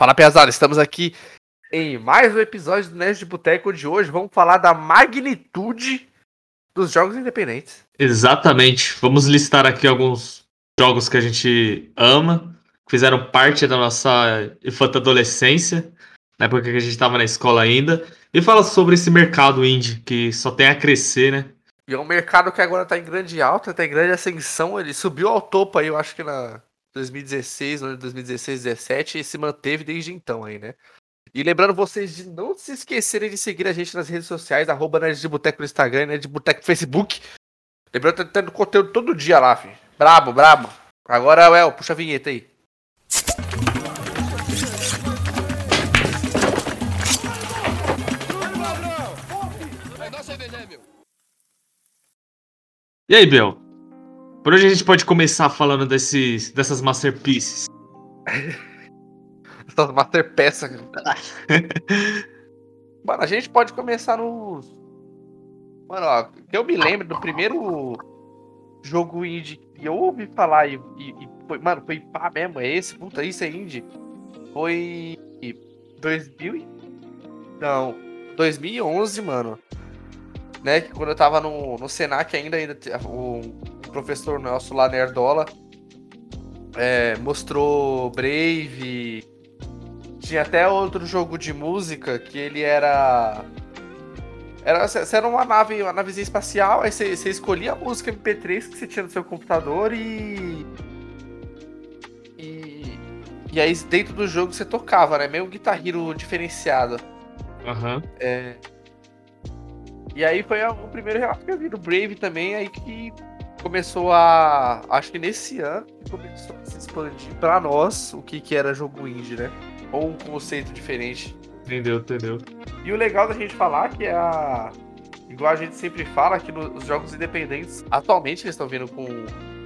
Fala, pesada, estamos aqui em mais um episódio do Nerd de Boteco de hoje. Vamos falar da magnitude dos jogos independentes. Exatamente. Vamos listar aqui alguns jogos que a gente ama, que fizeram parte da nossa infanta adolescência, na época que a gente estava na escola ainda, e fala sobre esse mercado indie que só tem a crescer, né? E é um mercado que agora está em grande alta, está em grande ascensão. Ele subiu ao topo aí, eu acho que na 2016, 2016, 2017 e se manteve desde então aí, né? E lembrando vocês de não se esquecerem de seguir a gente nas redes sociais, arroba Nerd de Boteco no Instagram, Nerd de Boteco no Facebook. Lembrando que tá tendo conteúdo todo dia lá, filho. Brabo, brabo. Agora, El, puxa a vinheta aí. E aí, Bel? Por hoje a gente pode começar falando desses, dessas masterpieces. Essas masterpeças. Mano, a gente pode começar nos. Mano, ó, que eu me lembro do primeiro jogo indie que eu ouvi falar e, e, e foi, mano, foi pá mesmo, é esse, puta, isso é indie. Foi 2000 Não, 2011, mano. Né, que quando eu tava no, no Senac ainda, ainda o, professor nosso lá, Nerdola, é, mostrou Brave. Tinha até outro jogo de música que ele era. Era, você era uma nave, uma navezinha espacial, aí você, você escolhia a música MP3 que você tinha no seu computador e. E. E aí dentro do jogo você tocava, né? Meio um Guitar Hero diferenciado. Aham. Uhum. É. E aí foi o primeiro relato que eu vi do Brave também, aí que começou a. Acho que nesse ano começou a se expandir para nós o que, que era jogo indie, né? Ou um conceito diferente. Entendeu, entendeu. E o legal da gente falar que é a. Igual a gente sempre fala que nos jogos independentes, atualmente eles estão vindo com,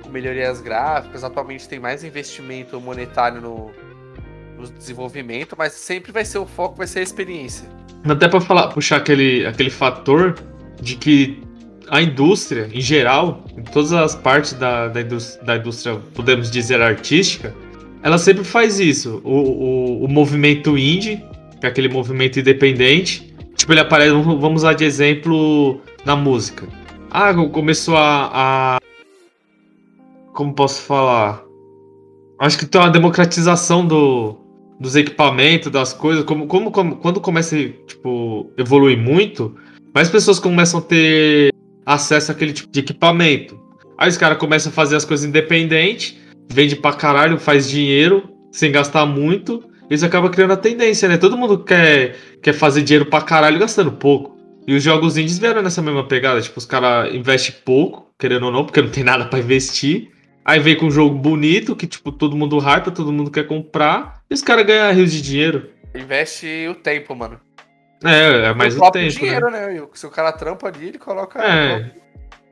com melhorias gráficas, atualmente tem mais investimento monetário no, no desenvolvimento, mas sempre vai ser o foco, vai ser a experiência. Até para falar, puxar aquele, aquele fator de que a indústria, em geral, em todas as partes da, da, indústria, da indústria, podemos dizer, artística, ela sempre faz isso. O, o, o, movimento indie, que é aquele movimento independente, tipo, ele aparece, vamos usar de exemplo na música. Ah, começou a, a. Como posso falar? Acho que tem uma democratização do, dos equipamentos, das coisas. Como, como, como, quando começa a tipo, evoluir muito, mais pessoas começam a ter acesso àquele tipo de equipamento. Aí os caras começam a fazer as coisas independente, vende pra caralho, faz dinheiro, sem gastar muito. Isso acaba criando a tendência, né? Todo mundo quer, quer fazer dinheiro pra caralho gastando pouco. E os jogos indies vieram nessa mesma pegada. Tipo, os caras investem pouco, querendo ou não, porque não tem nada para investir. Aí vem com um jogo bonito, que, tipo, todo mundo hypa, todo mundo quer comprar. E os caras ganham rios de dinheiro. Investe o tempo, mano. É, é mais o, o tempo. Né? dinheiro, né? né? Se o cara trampa ali, ele coloca. É.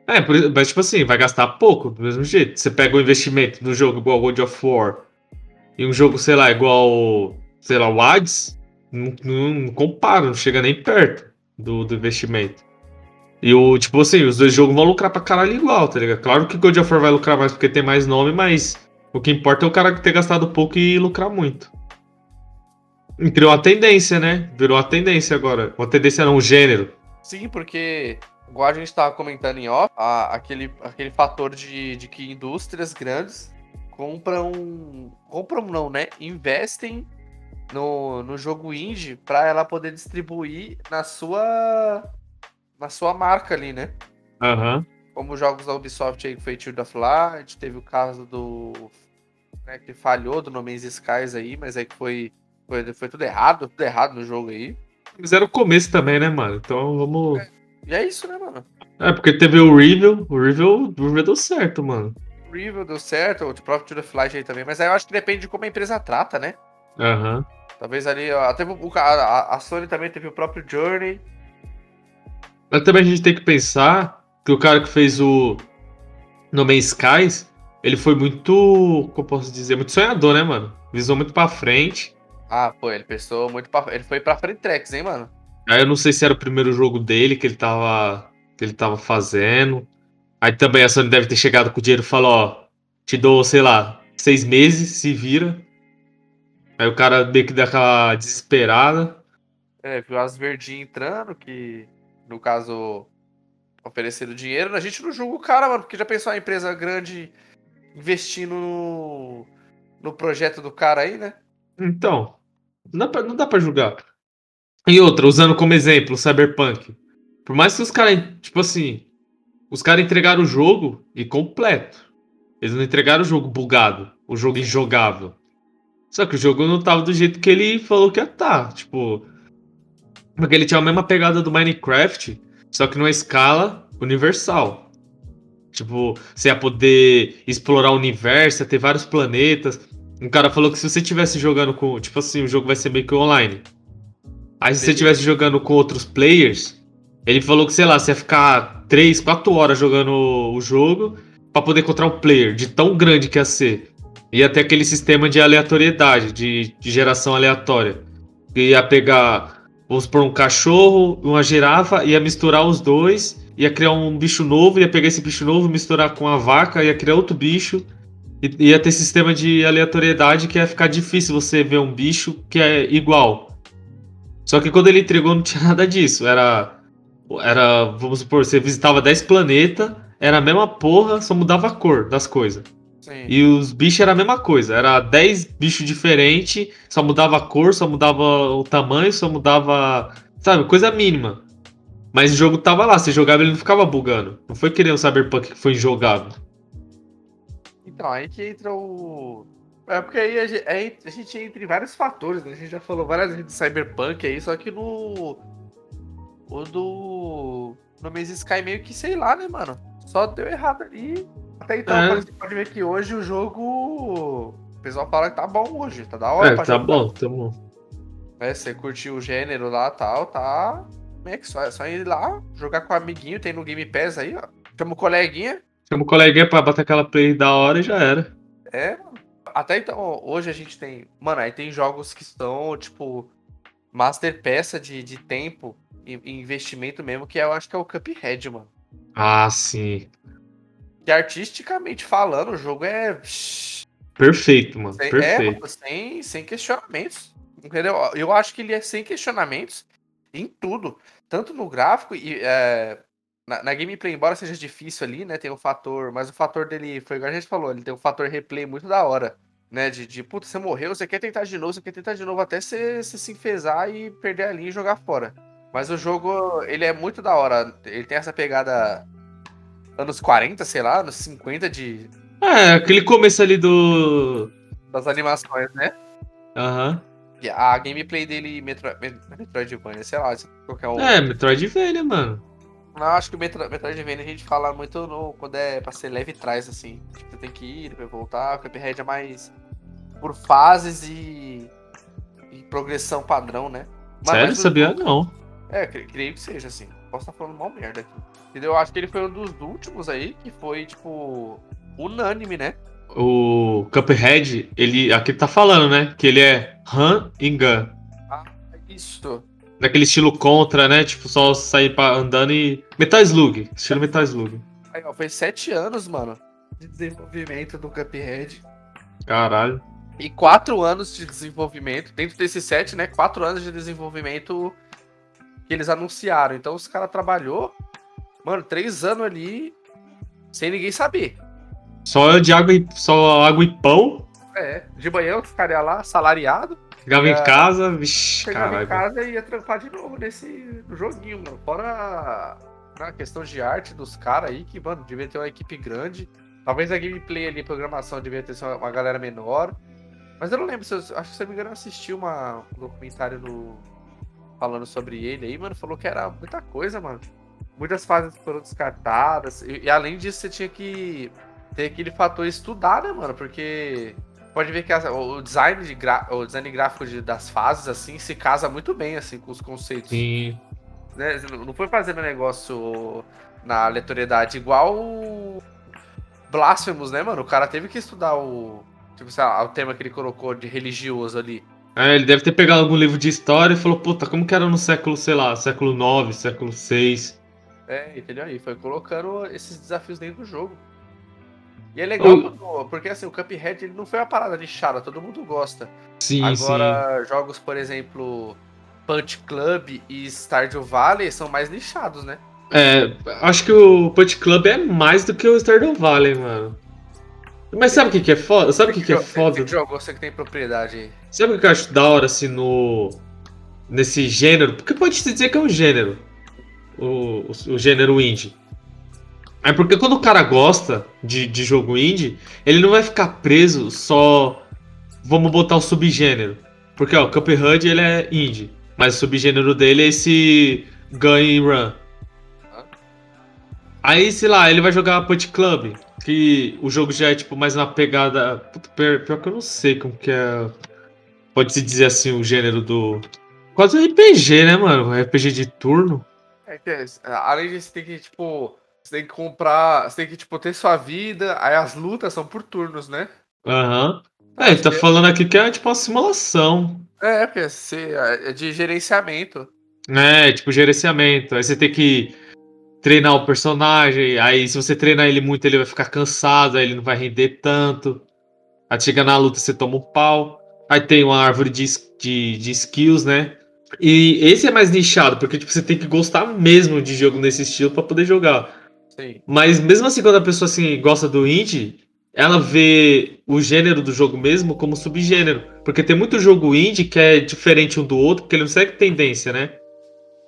É, mas tipo assim, vai gastar pouco, do mesmo jeito. Você pega o um investimento num jogo igual God of War e um jogo, sei lá, igual, sei lá, o Hades, não, não, compara, não chega nem perto do, do investimento. E o, tipo assim, os dois jogos vão lucrar pra caralho igual, tá ligado? Claro que God of War vai lucrar mais porque tem mais nome, mas o que importa é o cara ter gastado pouco e lucrar muito. Criou uma tendência, né? Virou uma tendência agora. Uma tendência não, um gênero. Sim, porque, igual a gente estava comentando em off, a, aquele, aquele fator de, de que indústrias grandes compram. Compram não, né? Investem no, no jogo indie para ela poder distribuir na sua. na sua marca ali, né? Aham. Uhum. Como os jogos da Ubisoft aí que foi Shield of Light, teve o caso do. Né, que falhou do No Man's Skies aí, mas aí que foi foi, foi tudo errado, tudo errado no jogo aí. Fizeram o começo também, né, mano? Então vamos. É, e é isso, né, mano? É, porque teve o Review, o Review deu certo, mano. O Review deu certo, o próprio To The Flight aí também, mas aí eu acho que depende de como a empresa trata, né? Aham. Uhum. Talvez ali, teve o, a, a Sony também teve o próprio Journey. Mas também a gente tem que pensar que o cara que fez o No Man's Skies, ele foi muito, como posso dizer, muito sonhador, né, mano? Visou muito pra frente. Ah, pô, ele pensou muito pra... Ele foi pra Frentex, hein, mano? Aí eu não sei se era o primeiro jogo dele que ele tava, que ele tava fazendo. Aí também a Sony deve ter chegado com o dinheiro e falou, ó, te dou, sei lá, seis meses, se vira. Aí o cara meio que dá aquela desesperada. É, viu as verdinhas entrando, que no caso oferecendo dinheiro. A gente não julga o cara, mano, porque já pensou a empresa grande investindo no, no projeto do cara aí, né? Então, não dá pra, não dá julgar. E outra, usando como exemplo o Cyberpunk. Por mais que os caras, tipo assim, os caras entregaram o jogo e completo. Eles não entregaram o jogo bugado, o jogo injogável. Só que o jogo não tava do jeito que ele falou que ia. Tá. Tipo, porque ele tinha a mesma pegada do Minecraft, só que numa escala universal. Tipo, você ia poder explorar o universo, ia ter vários planetas. Um cara falou que se você estivesse jogando com. Tipo assim, o jogo vai ser meio que online. Aí se você estivesse jogando com outros players, ele falou que, sei lá, você ia ficar 3, 4 horas jogando o jogo para poder encontrar um player de tão grande que ia ser. Ia ter aquele sistema de aleatoriedade, de, de geração aleatória. Ia pegar, vamos supor, um cachorro, uma girafa, ia misturar os dois, ia criar um bicho novo, ia pegar esse bicho novo, misturar com a vaca, ia criar outro bicho. E ia ter sistema de aleatoriedade que ia ficar difícil você ver um bicho que é igual. Só que quando ele entregou não tinha nada disso. Era. Era. Vamos supor, você visitava 10 planetas, era a mesma porra, só mudava a cor das coisas. Sim. E os bichos era a mesma coisa. Era 10 bichos diferentes, só mudava a cor, só mudava o tamanho, só mudava. Sabe, coisa mínima. Mas o jogo tava lá, você jogava ele não ficava bugando. Não foi que nem o Cyberpunk que foi injogável. Então, aí que entra o. É porque aí a gente, aí a gente entra em vários fatores, né? A gente já falou várias vezes de Cyberpunk aí, só que no. O do. No mês Sky meio que sei lá, né, mano? Só deu errado ali. Até então, é. você pode ver que hoje o jogo. O pessoal fala que tá bom hoje, tá da hora é, tá jogar. bom, tá bom. É, você curtiu o gênero lá e tal, tá. Como é que só, é só ir lá, jogar com o amiguinho, tem no Game Pass aí, ó. Chama o coleguinha. Chama o coleguinha pra bater aquela play da hora e já era. É, mano. Até então, hoje a gente tem. Mano, aí tem jogos que estão, tipo, master peça de, de tempo e investimento mesmo, que eu acho que é o Cuphead, mano. Ah, sim. Que artisticamente falando, o jogo é. Perfeito, mano. Sem, perfeito. É, sem, sem questionamentos. Entendeu? Eu acho que ele é sem questionamentos em tudo. Tanto no gráfico e. É, na, na, gameplay, embora seja difícil ali, né? Tem um fator. Mas o fator dele, foi igual a gente falou, ele tem um fator replay muito da hora. Né? De, de puta, você morreu, você quer tentar de novo, você quer tentar de novo até você, você se enfesar e perder a linha e jogar fora. Mas o jogo, ele é muito da hora. Ele tem essa pegada anos 40, sei lá, anos 50 de. É, aquele começo ali do. Das animações, né? Aham. Uhum. A gameplay dele, Metro... Metroidvania, sei lá, qualquer um. É, Metroidvania, mano. Não, acho que o Metro... Metroidvania a gente fala muito no... quando é pra ser leve e trás, assim. Tipo, você tem que ir, depois voltar. O Cuphead é mais por fases e. e progressão padrão, né? Mas, Sério? Mas, Sabia não. É, creio que seja, assim. Posso estar falando mal merda aqui. Entendeu? Eu acho que ele foi um dos últimos aí que foi, tipo, unânime, né? O Cuphead, ele aqui tá falando, né? Que ele é Han e Gun. Ah, isso. Daquele estilo contra, né? Tipo, só sair pra, andando e. Metal Slug. Estilo Metal Slug. Aí, ó, foi sete anos, mano, de desenvolvimento do Cuphead. Caralho. E quatro anos de desenvolvimento. Dentro desses sete, né? Quatro anos de desenvolvimento que eles anunciaram. Então os caras trabalhou, mano, três anos ali sem ninguém saber. Só de água e, só água e pão. É, de manhã eu ficaria lá, salariado. Ia, em casa, vixi, Chegava caralho. em casa e ia trampar de novo nesse joguinho, mano. Fora a questão de arte dos caras aí, que, mano, devia ter uma equipe grande. Talvez a gameplay ali, programação, devia ter uma, galera menor. Mas eu não lembro, se eu, acho que se eu me engano, eu assisti uma, um documentário no, falando sobre ele aí, mano, falou que era muita coisa, mano. Muitas fases foram descartadas. E, e além disso, você tinha que ter aquele fator estudar, né, mano? Porque pode ver que a, o design de gra, o design gráfico de, das fases assim se casa muito bem assim com os conceitos. Sim. Né? Não foi fazendo negócio na aleatoriedade igual o Blasphemous, né, mano? O cara teve que estudar o tipo, lá, o tema que ele colocou de religioso ali. É, ele deve ter pegado algum livro de história e falou, puta, como que era no século, sei lá, século 9, século 6. É, entendeu? aí foi colocando esses desafios dentro do jogo. E é legal quando, porque assim, o Cuphead ele não foi uma parada nichada, todo mundo gosta. Sim, Agora, sim. jogos, por exemplo, Punch Club e Stardew Valley são mais nichados, né? É, acho que o Punch Club é mais do que o Stardew Valley, mano. Mas sabe o que, que é foda? Sabe o que, que é foda? Você que jogou, você que tem propriedade aí. Sabe o que eu acho da hora, assim, no. Nesse gênero? Porque pode se dizer que é um gênero. O, o, o gênero indie. É porque quando o cara gosta de, de jogo indie, ele não vai ficar preso só. Vamos botar o subgênero. Porque, ó, Cuphead ele é indie. Mas o subgênero dele é esse Gun Run. Aí, sei lá, ele vai jogar Punch Club, que o jogo já é tipo mais na pegada. Puta, pior, pior que eu não sei como que é. Pode-se dizer assim, o gênero do. Quase um RPG, né, mano? RPG de turno. É que é, além disso, tem que, tipo. Você tem que comprar. Você tem que, tipo, ter sua vida. Aí as lutas são por turnos, né? Aham. Uhum. É, ele tá falando aqui que é tipo uma simulação. É, porque é, é de gerenciamento. É, tipo gerenciamento. Aí você tem que treinar o personagem, aí se você treinar ele muito, ele vai ficar cansado, aí ele não vai render tanto. Aí chega na luta, você toma um pau. Aí tem uma árvore de, de, de skills, né? E esse é mais nichado, porque tipo, você tem que gostar mesmo de jogo nesse estilo para poder jogar. Sim. Mas mesmo assim, quando a pessoa assim, gosta do indie, ela vê o gênero do jogo mesmo como subgênero. Porque tem muito jogo indie que é diferente um do outro, porque ele não segue tendência, né?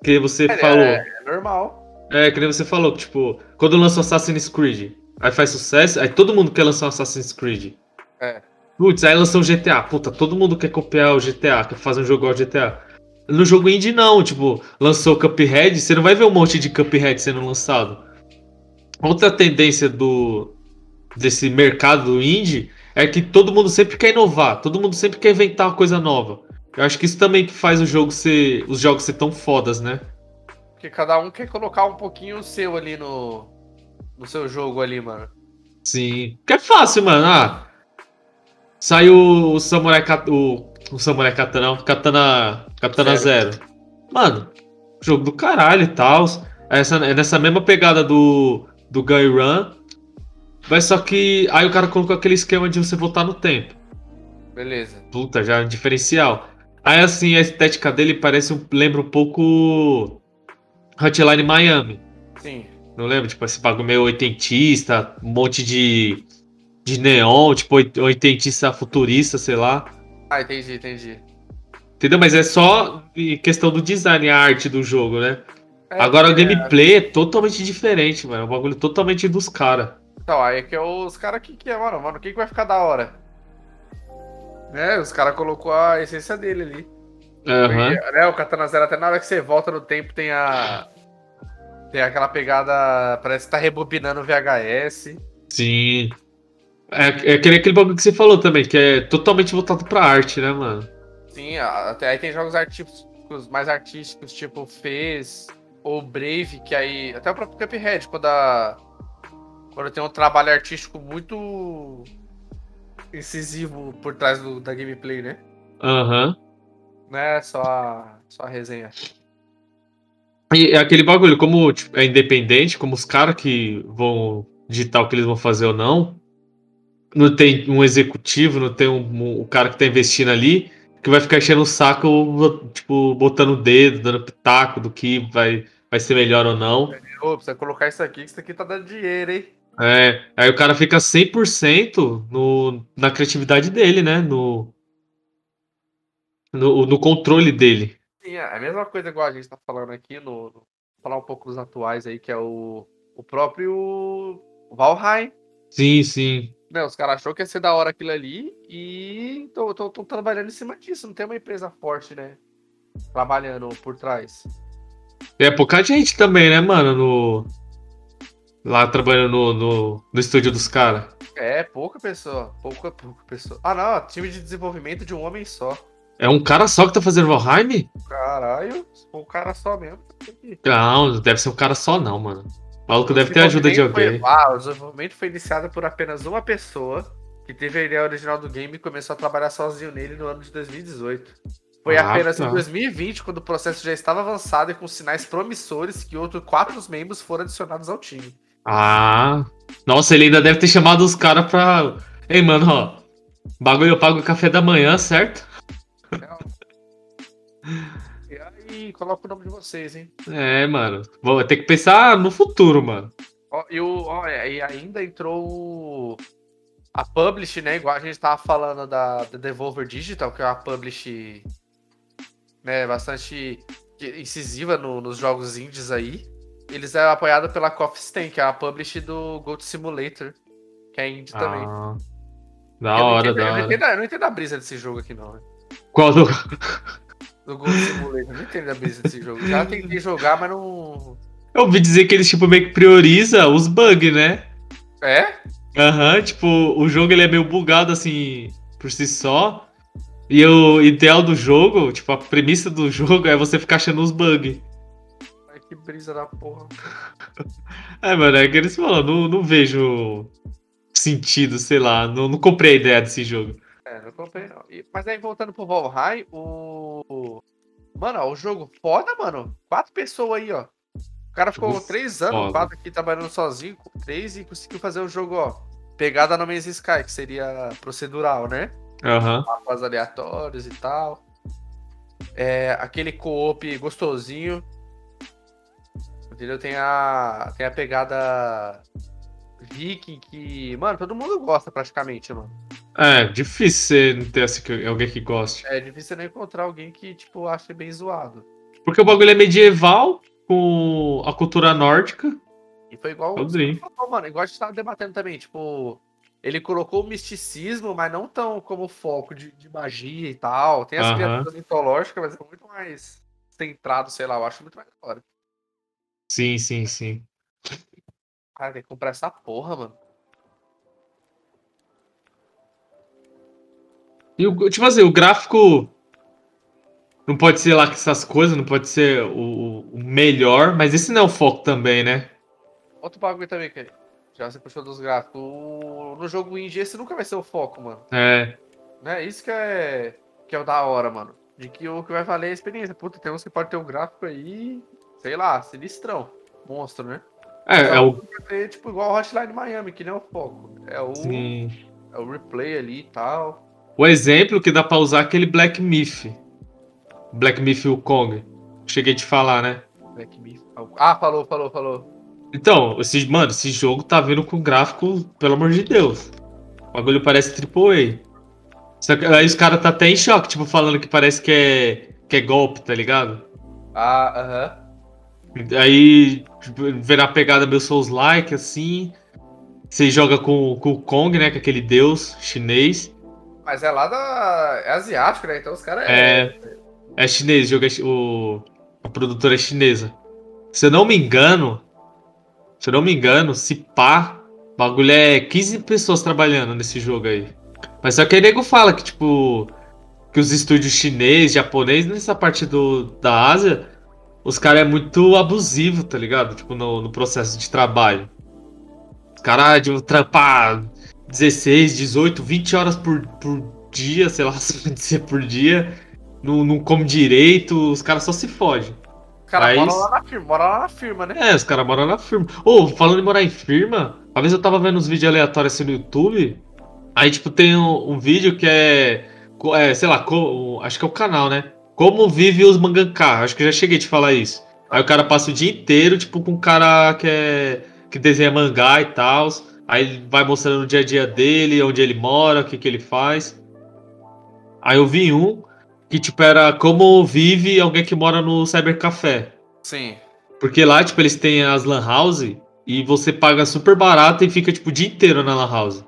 Que você é, falou. É, é normal. É, que nem você falou, que, tipo, quando lançou Assassin's Creed, aí faz sucesso, aí todo mundo quer lançar um Assassin's Creed. É. Putz, aí lançou um GTA. Puta, todo mundo quer copiar o GTA, quer fazer um jogo ao GTA. No jogo indie, não. Tipo, lançou Cuphead, você não vai ver um monte de Cuphead sendo lançado. Outra tendência do desse mercado do indie é que todo mundo sempre quer inovar, todo mundo sempre quer inventar uma coisa nova. Eu acho que isso também que faz o jogo ser, os jogos ser tão fodas, né? Porque cada um quer colocar um pouquinho o seu ali no, no seu jogo ali, mano. Sim. Que é fácil, mano. Ah, saiu o Samurai o, o Samurai Katana, Katana, Katana Zero. Zero. Mano, jogo do caralho e tal. Essa, é nessa mesma pegada do, do Guy Run. Mas só que aí o cara colocou aquele esquema de você voltar no tempo. Beleza. Puta, já é um diferencial. Aí assim, a estética dele parece um, lembra um pouco Hotline Miami. Sim. Não lembro? Tipo, esse bagulho meio oitentista, um monte de, de neon, tipo, oitentista futurista, sei lá. Ah, entendi, entendi. Entendeu? Mas é só questão do design, a arte do jogo, né? É, Agora o é. gameplay é totalmente diferente, mano. É um bagulho totalmente dos caras. Então, aí é que é os caras que, que é, mano, mano, o que, vai ficar da hora? Né? Os caras colocou a essência dele ali. Uhum. né, o Katana Zero, até na hora que você volta no tempo, tem a. Tem aquela pegada. Parece que tá rebobinando o VHS. Sim. É, é aquele, aquele bagulho que você falou também, que é totalmente voltado pra arte, né, mano? Sim, até aí tem jogos artísticos, mais artísticos, tipo Fez ou Brave, que aí. Até o próprio Cuphead, quando a. Quando tem um trabalho artístico muito incisivo por trás do, da gameplay, né? Aham. Uhum. Não é só, só a resenha. E é aquele bagulho, como tipo, é independente, como os caras que vão digitar o que eles vão fazer ou não, não tem um executivo, não tem um, um, o cara que tá investindo ali, que vai ficar enchendo o saco, tipo, botando o dedo, dando pitaco do que vai, vai ser melhor ou não. Ô, precisa colocar isso aqui, que isso aqui tá dando dinheiro, hein? É, aí o cara fica 100% no, na criatividade dele, né? No, no, no controle dele. Sim, é a mesma coisa igual a gente tá falando aqui, no, no falar um pouco dos atuais aí, que é o, o próprio Valheim. Sim, sim. Né, os caras achou que ia ser da hora aquilo ali e estão trabalhando em cima disso. Não tem uma empresa forte, né? Trabalhando por trás. É pouca gente também, né, mano? No... Lá trabalhando no, no, no estúdio dos caras. É, pouca pessoa. Pouca, pouca pessoa. Ah, não. Time de desenvolvimento de um homem só. É um cara só que tá fazendo Valheim? Caralho, um cara só mesmo. Não, deve ser um cara só não, mano. O maluco deve ter ajuda de alguém. Foi, ah, o desenvolvimento foi iniciado por apenas uma pessoa que teve a ideia original do game e começou a trabalhar sozinho nele no ano de 2018. Foi ah, apenas tá. em 2020, quando o processo já estava avançado e com sinais promissores, que outros quatro membros foram adicionados ao time. Ah. Nossa, ele ainda deve ter chamado os caras pra. Ei, mano, ó. Bagulho eu pago o café da manhã, certo? E aí, coloca o nome de vocês, hein? É, mano. Vou ter que pensar no futuro, mano. Ó, e, o, ó, e ainda entrou a Publish, né? Igual a gente tava falando da, da Devolver Digital, que é uma Publish né, bastante incisiva no- nos jogos indies aí. Eles é apoiado pela Coffee Stain, que é a Publish do Gold Simulator, que é indie também. Ah, Eu da hora, entendo- da eu não hora. entendo, eu não entendo a brisa desse jogo aqui, não. né? Qual do. Do Gold Simulator. Eu não entendo a brisa desse jogo. Já tentei jogar, mas não. Eu ouvi dizer que eles, tipo, meio que prioriza os bugs, né? É? Aham, tipo, o jogo ele é meio bugado assim por si só. E o ideal do jogo, tipo, a premissa do jogo é você ficar achando os bugs. Ai, que brisa da porra. É, mano, é que eles falam, não, não vejo sentido, sei lá, não, não comprei a ideia desse jogo. Comprei não. E- mas aí voltando pro Valheim, o. Mano, ó, o jogo foda, mano. Quatro pessoas aí, ó. O cara ficou Jogo três anos, foda. quatro aqui trabalhando sozinho, com três, e conseguiu fazer o jogo, ó. Pegada no Man's Sky, que seria procedural, né? Aham. Mapas aleatórios e tal. É, aquele co-op gostosinho. Entendeu? Tem a, tem a pegada viking que, mano, todo mundo gosta praticamente, mano. É, difícil você não ter assim, alguém que goste. É difícil não encontrar alguém que, tipo, ache bem zoado. Porque o bagulho é medieval, com a cultura nórdica. E foi igual falou, mano, igual a gente tava debatendo também, tipo, ele colocou o misticismo, mas não tão como foco de, de magia e tal. Tem as Aham. criaturas mitológicas, mas é muito mais centrado, sei lá, eu acho muito mais da hora. Sim, sim, sim. Cara, tem que comprar essa porra, mano. E o, tipo assim, o gráfico não pode ser lá que essas coisas, não pode ser o, o melhor, mas esse não é o foco também, né? Outro bagulho também que já você puxou dos gráficos. No jogo indie, esse nunca vai ser o foco, mano. É. Né? Isso que é, que é o da hora, mano. De que o que vai valer é a experiência. Puta, tem uns que pode ter um gráfico aí, sei lá, sinistrão. Monstro, né? É, é o. Ser, tipo igual o Hotline Miami, que não é o foco. É o, sim. é o replay ali e tal. O exemplo que dá pra usar é aquele Black Myth. Black Myth Wukong. Cheguei a te falar, né? Black Myth. Ah, falou, falou, falou. Então, esse, mano, esse jogo tá vindo com gráfico, pelo amor de Deus. O bagulho parece AAA. Só que aí os caras tá até em choque, tipo, falando que parece que é, que é golpe, tá ligado? Ah, aham. Aí tipo, vê na pegada meio Souls-like, assim. Você joga com, com o Kong, né? Com aquele deus chinês. Mas é lá da. É asiático, né? Então os caras. É. É chinês, o jogo é o, a produtora é chinesa. Se eu não me engano, se eu não me engano, se pá, bagulho é 15 pessoas trabalhando nesse jogo aí. Mas só que aí nego fala que, tipo, que os estúdios chinês, japonês, nessa parte do, da Ásia, os caras é muito abusivo, tá ligado? Tipo, no, no processo de trabalho. Os caras de trampar 16, 18, 20 horas por, por dia, sei lá, se pode dizer por dia não, não come direito, os caras só se fodem. Os caras Mas- moram lá na firma, moram lá na firma, né? É, os caras moram na firma. Ô, falando em morar em firma, uma vez eu tava vendo uns vídeos aleatórios assim no YouTube, aí tipo tem um, um vídeo que é, é, sei lá, co- acho que é o canal, né? Como vive os mangaká, acho que eu já cheguei a te falar isso. Aí o cara passa o dia inteiro, tipo, com um cara que é que desenha mangá e tal. Aí ele vai mostrando o dia a dia dele, onde ele mora, o que que ele faz. Aí eu vi um que tipo era como vive alguém que mora no cybercafé. Sim. Porque lá, tipo, eles têm as lan house e você paga super barato e fica, tipo, o dia inteiro na lan house.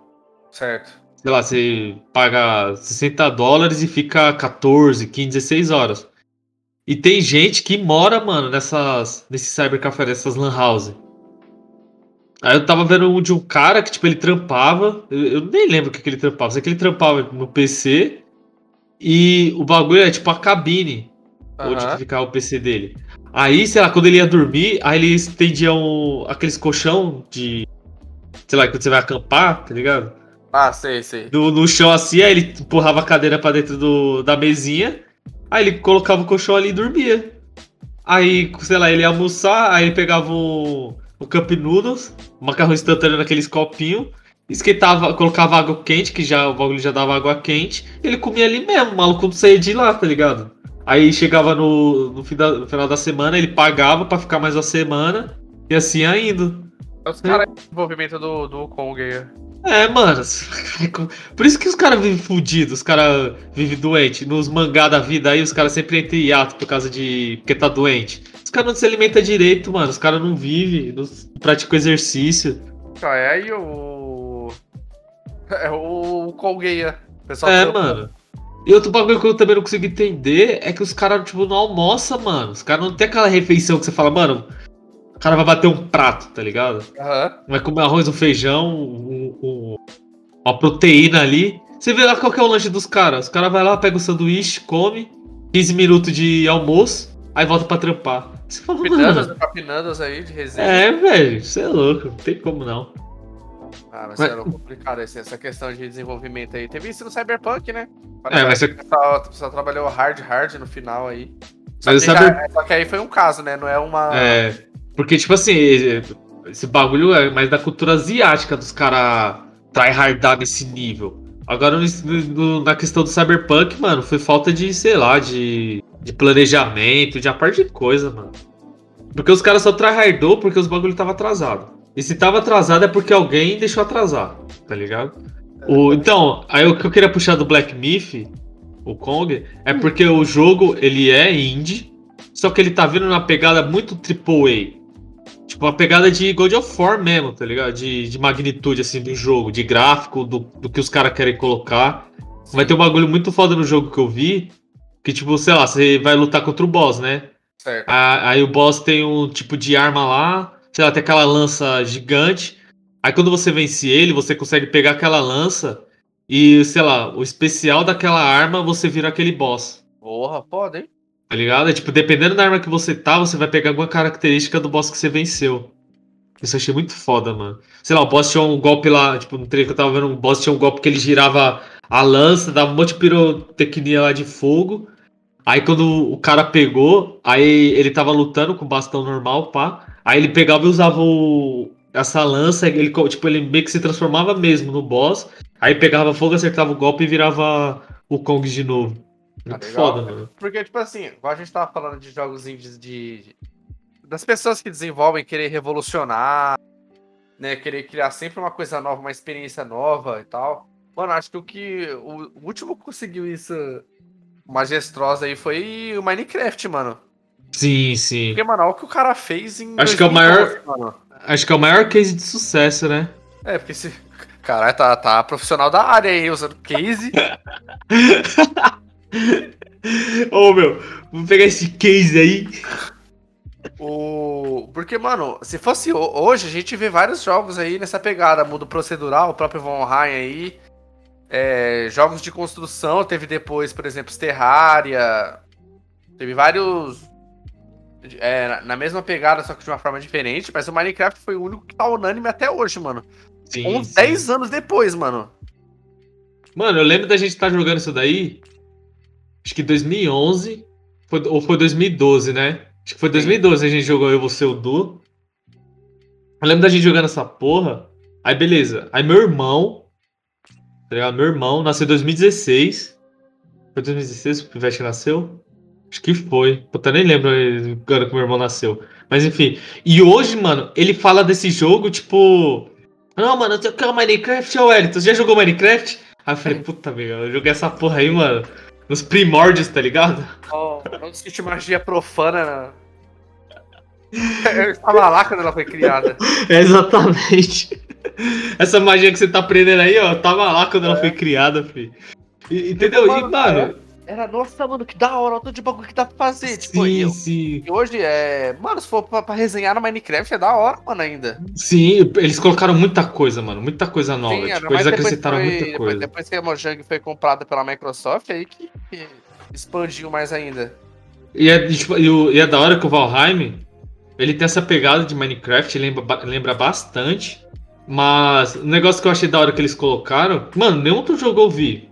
Certo. Sei lá, você paga 60 dólares e fica 14, 15, 16 horas. E tem gente que mora, mano, nessas, nesse cybercafé, nessas lan house. Aí eu tava vendo um de um cara que, tipo, ele trampava. Eu, eu nem lembro o que, que ele trampava. Sei que ele trampava no PC. E o bagulho é tipo a cabine onde Aham. que ficava o PC dele. Aí, sei lá, quando ele ia dormir, aí ele estendia um, aqueles colchão de. Sei lá, quando você vai acampar, tá ligado? Ah, sei, sei. No, no chão assim, aí ele empurrava a cadeira pra dentro do, da mesinha. Aí ele colocava o colchão ali e dormia. Aí, sei lá, ele ia almoçar, aí ele pegava um, o Cup Noodles, macarrão instantâneo naqueles copinhos, esquentava, colocava água quente, que já o bagulho já dava água quente, e ele comia ali mesmo, o maluco não saía de lá, tá ligado? Aí chegava no, no, final, no final da semana, ele pagava para ficar mais uma semana, e assim ainda. É os caras envolvimento do, do Kong aí. É, mano. Por isso que os caras vivem fudidos, os caras vivem doentes. Nos mangá da vida aí, os caras sempre entram em hiato por causa de. porque tá doente. Os caras não se alimentam direito, mano. Os caras não vivem, não praticam exercício. Ah, é aí o. É o Colgueia. É, mano. E outro bagulho que eu também não consigo entender é que os caras, tipo, não almoçam, mano. Os caras não tem aquela refeição que você fala, mano, o cara vai bater um prato, tá ligado? Uhum. Vai comer arroz, um feijão, um, um, uma proteína ali. Você vê lá qual que é o lanche dos caras. Os caras vai lá, pega o sanduíche, come, 15 minutos de almoço, aí volta pra trampar. Você fala, capinadas, capinadas aí de resenha. É, velho, você é louco, não tem como não. Ah, mas, mas... era complicado essa questão de desenvolvimento aí. Teve isso no Cyberpunk, né? é, mas você... o, pessoal, o pessoal trabalhou hard, hard no final aí. Só, mas que Cyber... já, só que aí foi um caso, né? Não é uma. É. Porque, tipo assim, esse bagulho é mais da cultura asiática dos caras tryhardar nesse nível. Agora, no, na questão do Cyberpunk, mano, foi falta de, sei lá, de, de planejamento, de a parte de coisa, mano. Porque os caras só tryhardou porque os bagulho tava atrasado. E se tava atrasado é porque alguém deixou atrasar, tá ligado? O, então, aí o que eu queria puxar do Black Myth, o Kong, é porque o jogo ele é indie, só que ele tá vindo na pegada muito AAA. Tipo, uma pegada de God of War mesmo, tá ligado? De, de magnitude, assim, do jogo, de gráfico, do, do que os caras querem colocar. Vai ter um bagulho muito foda no jogo que eu vi, que, tipo, sei lá, você vai lutar contra o boss, né? Certo. Aí o boss tem um tipo de arma lá, sei lá, tem aquela lança gigante. Aí quando você vence ele, você consegue pegar aquela lança e, sei lá, o especial daquela arma, você vira aquele boss. Porra, foda, hein? Tá ligado? É tipo, dependendo da arma que você tá, você vai pegar alguma característica do boss que você venceu. Isso eu achei muito foda, mano. Sei lá, o boss tinha um golpe lá, tipo, no treino que eu tava vendo, o boss tinha um golpe que ele girava a lança, dava um monte de pirotecnia lá de fogo. Aí quando o cara pegou, aí ele tava lutando com o bastão normal, pá. Aí ele pegava e usava o, essa lança, ele, tipo, ele meio que se transformava mesmo no boss. Aí pegava fogo, acertava o golpe e virava o Kong de novo. Muito tá foda, mano. Porque, tipo assim, igual a gente tava falando de jogos indies de. Das pessoas que desenvolvem querer revolucionar, né? Querer criar sempre uma coisa nova, uma experiência nova e tal. Mano, acho que o que. O, último que conseguiu isso majestrosa aí foi o Minecraft, mano. Sim, sim. Porque, mano, olha o que o cara fez em. Acho 2012, que é o maior. Mano. Acho que é o maior case de sucesso, né? É, porque esse. Caralho, tá, tá profissional da área aí, usando case. Ô, oh, meu, vamos pegar esse case aí. O... Porque, mano, se fosse hoje, a gente vê vários jogos aí nessa pegada, mundo procedural, o próprio Von Rhein aí. É, jogos de construção, teve depois, por exemplo, Terraria. Teve vários. É, na mesma pegada, só que de uma forma diferente. Mas o Minecraft foi o único que tá unânime até hoje, mano. Sim, Uns sim. 10 anos depois, mano. Mano, eu lembro da gente estar tá jogando isso daí acho que 2011, foi, ou foi 2012, né? Acho que foi 2012 a gente jogou Eu, Você, o Du. Eu lembro da gente jogando essa porra. Aí beleza. Aí meu irmão, tá? Meu irmão nasceu em 2016. Foi 2016 que o Pivete nasceu? Acho que foi. Puta, nem lembro quando que meu irmão nasceu. Mas enfim. E hoje, mano, ele fala desse jogo, tipo. Não, mano, eu quero Minecraft, ô Wellington. Você já jogou Minecraft? Aí eu falei, puta, meu, eu joguei essa porra aí, mano. Nos primórdios, tá ligado? Oh, não existe magia profana. Eu estava lá quando ela foi criada. É exatamente. Essa magia que você tá aprendendo aí, ó, tava lá quando é. ela foi criada, filho. E, entendeu? E, mano, era, nossa, mano, que da hora, olha de bagulho que dá pra fazer. Tipo, sim, eu, sim. E hoje é. Mano, se for pra, pra, resenhar no Minecraft, é da hora, mano, ainda. Sim, eles colocaram muita coisa, mano. Muita coisa nova. Sim, tipo, eles acrescentaram foi, muita coisa. Depois, que a Mojang foi comprada pela Microsoft, aí que, que expandiu mais ainda. E é, tipo, e, o, e é da hora que o Valheim, ele tem essa pegada de Minecraft, lembra, lembra bastante. Mas o negócio que eu achei da hora que eles colocaram, mano, nenhum outro jogo eu vi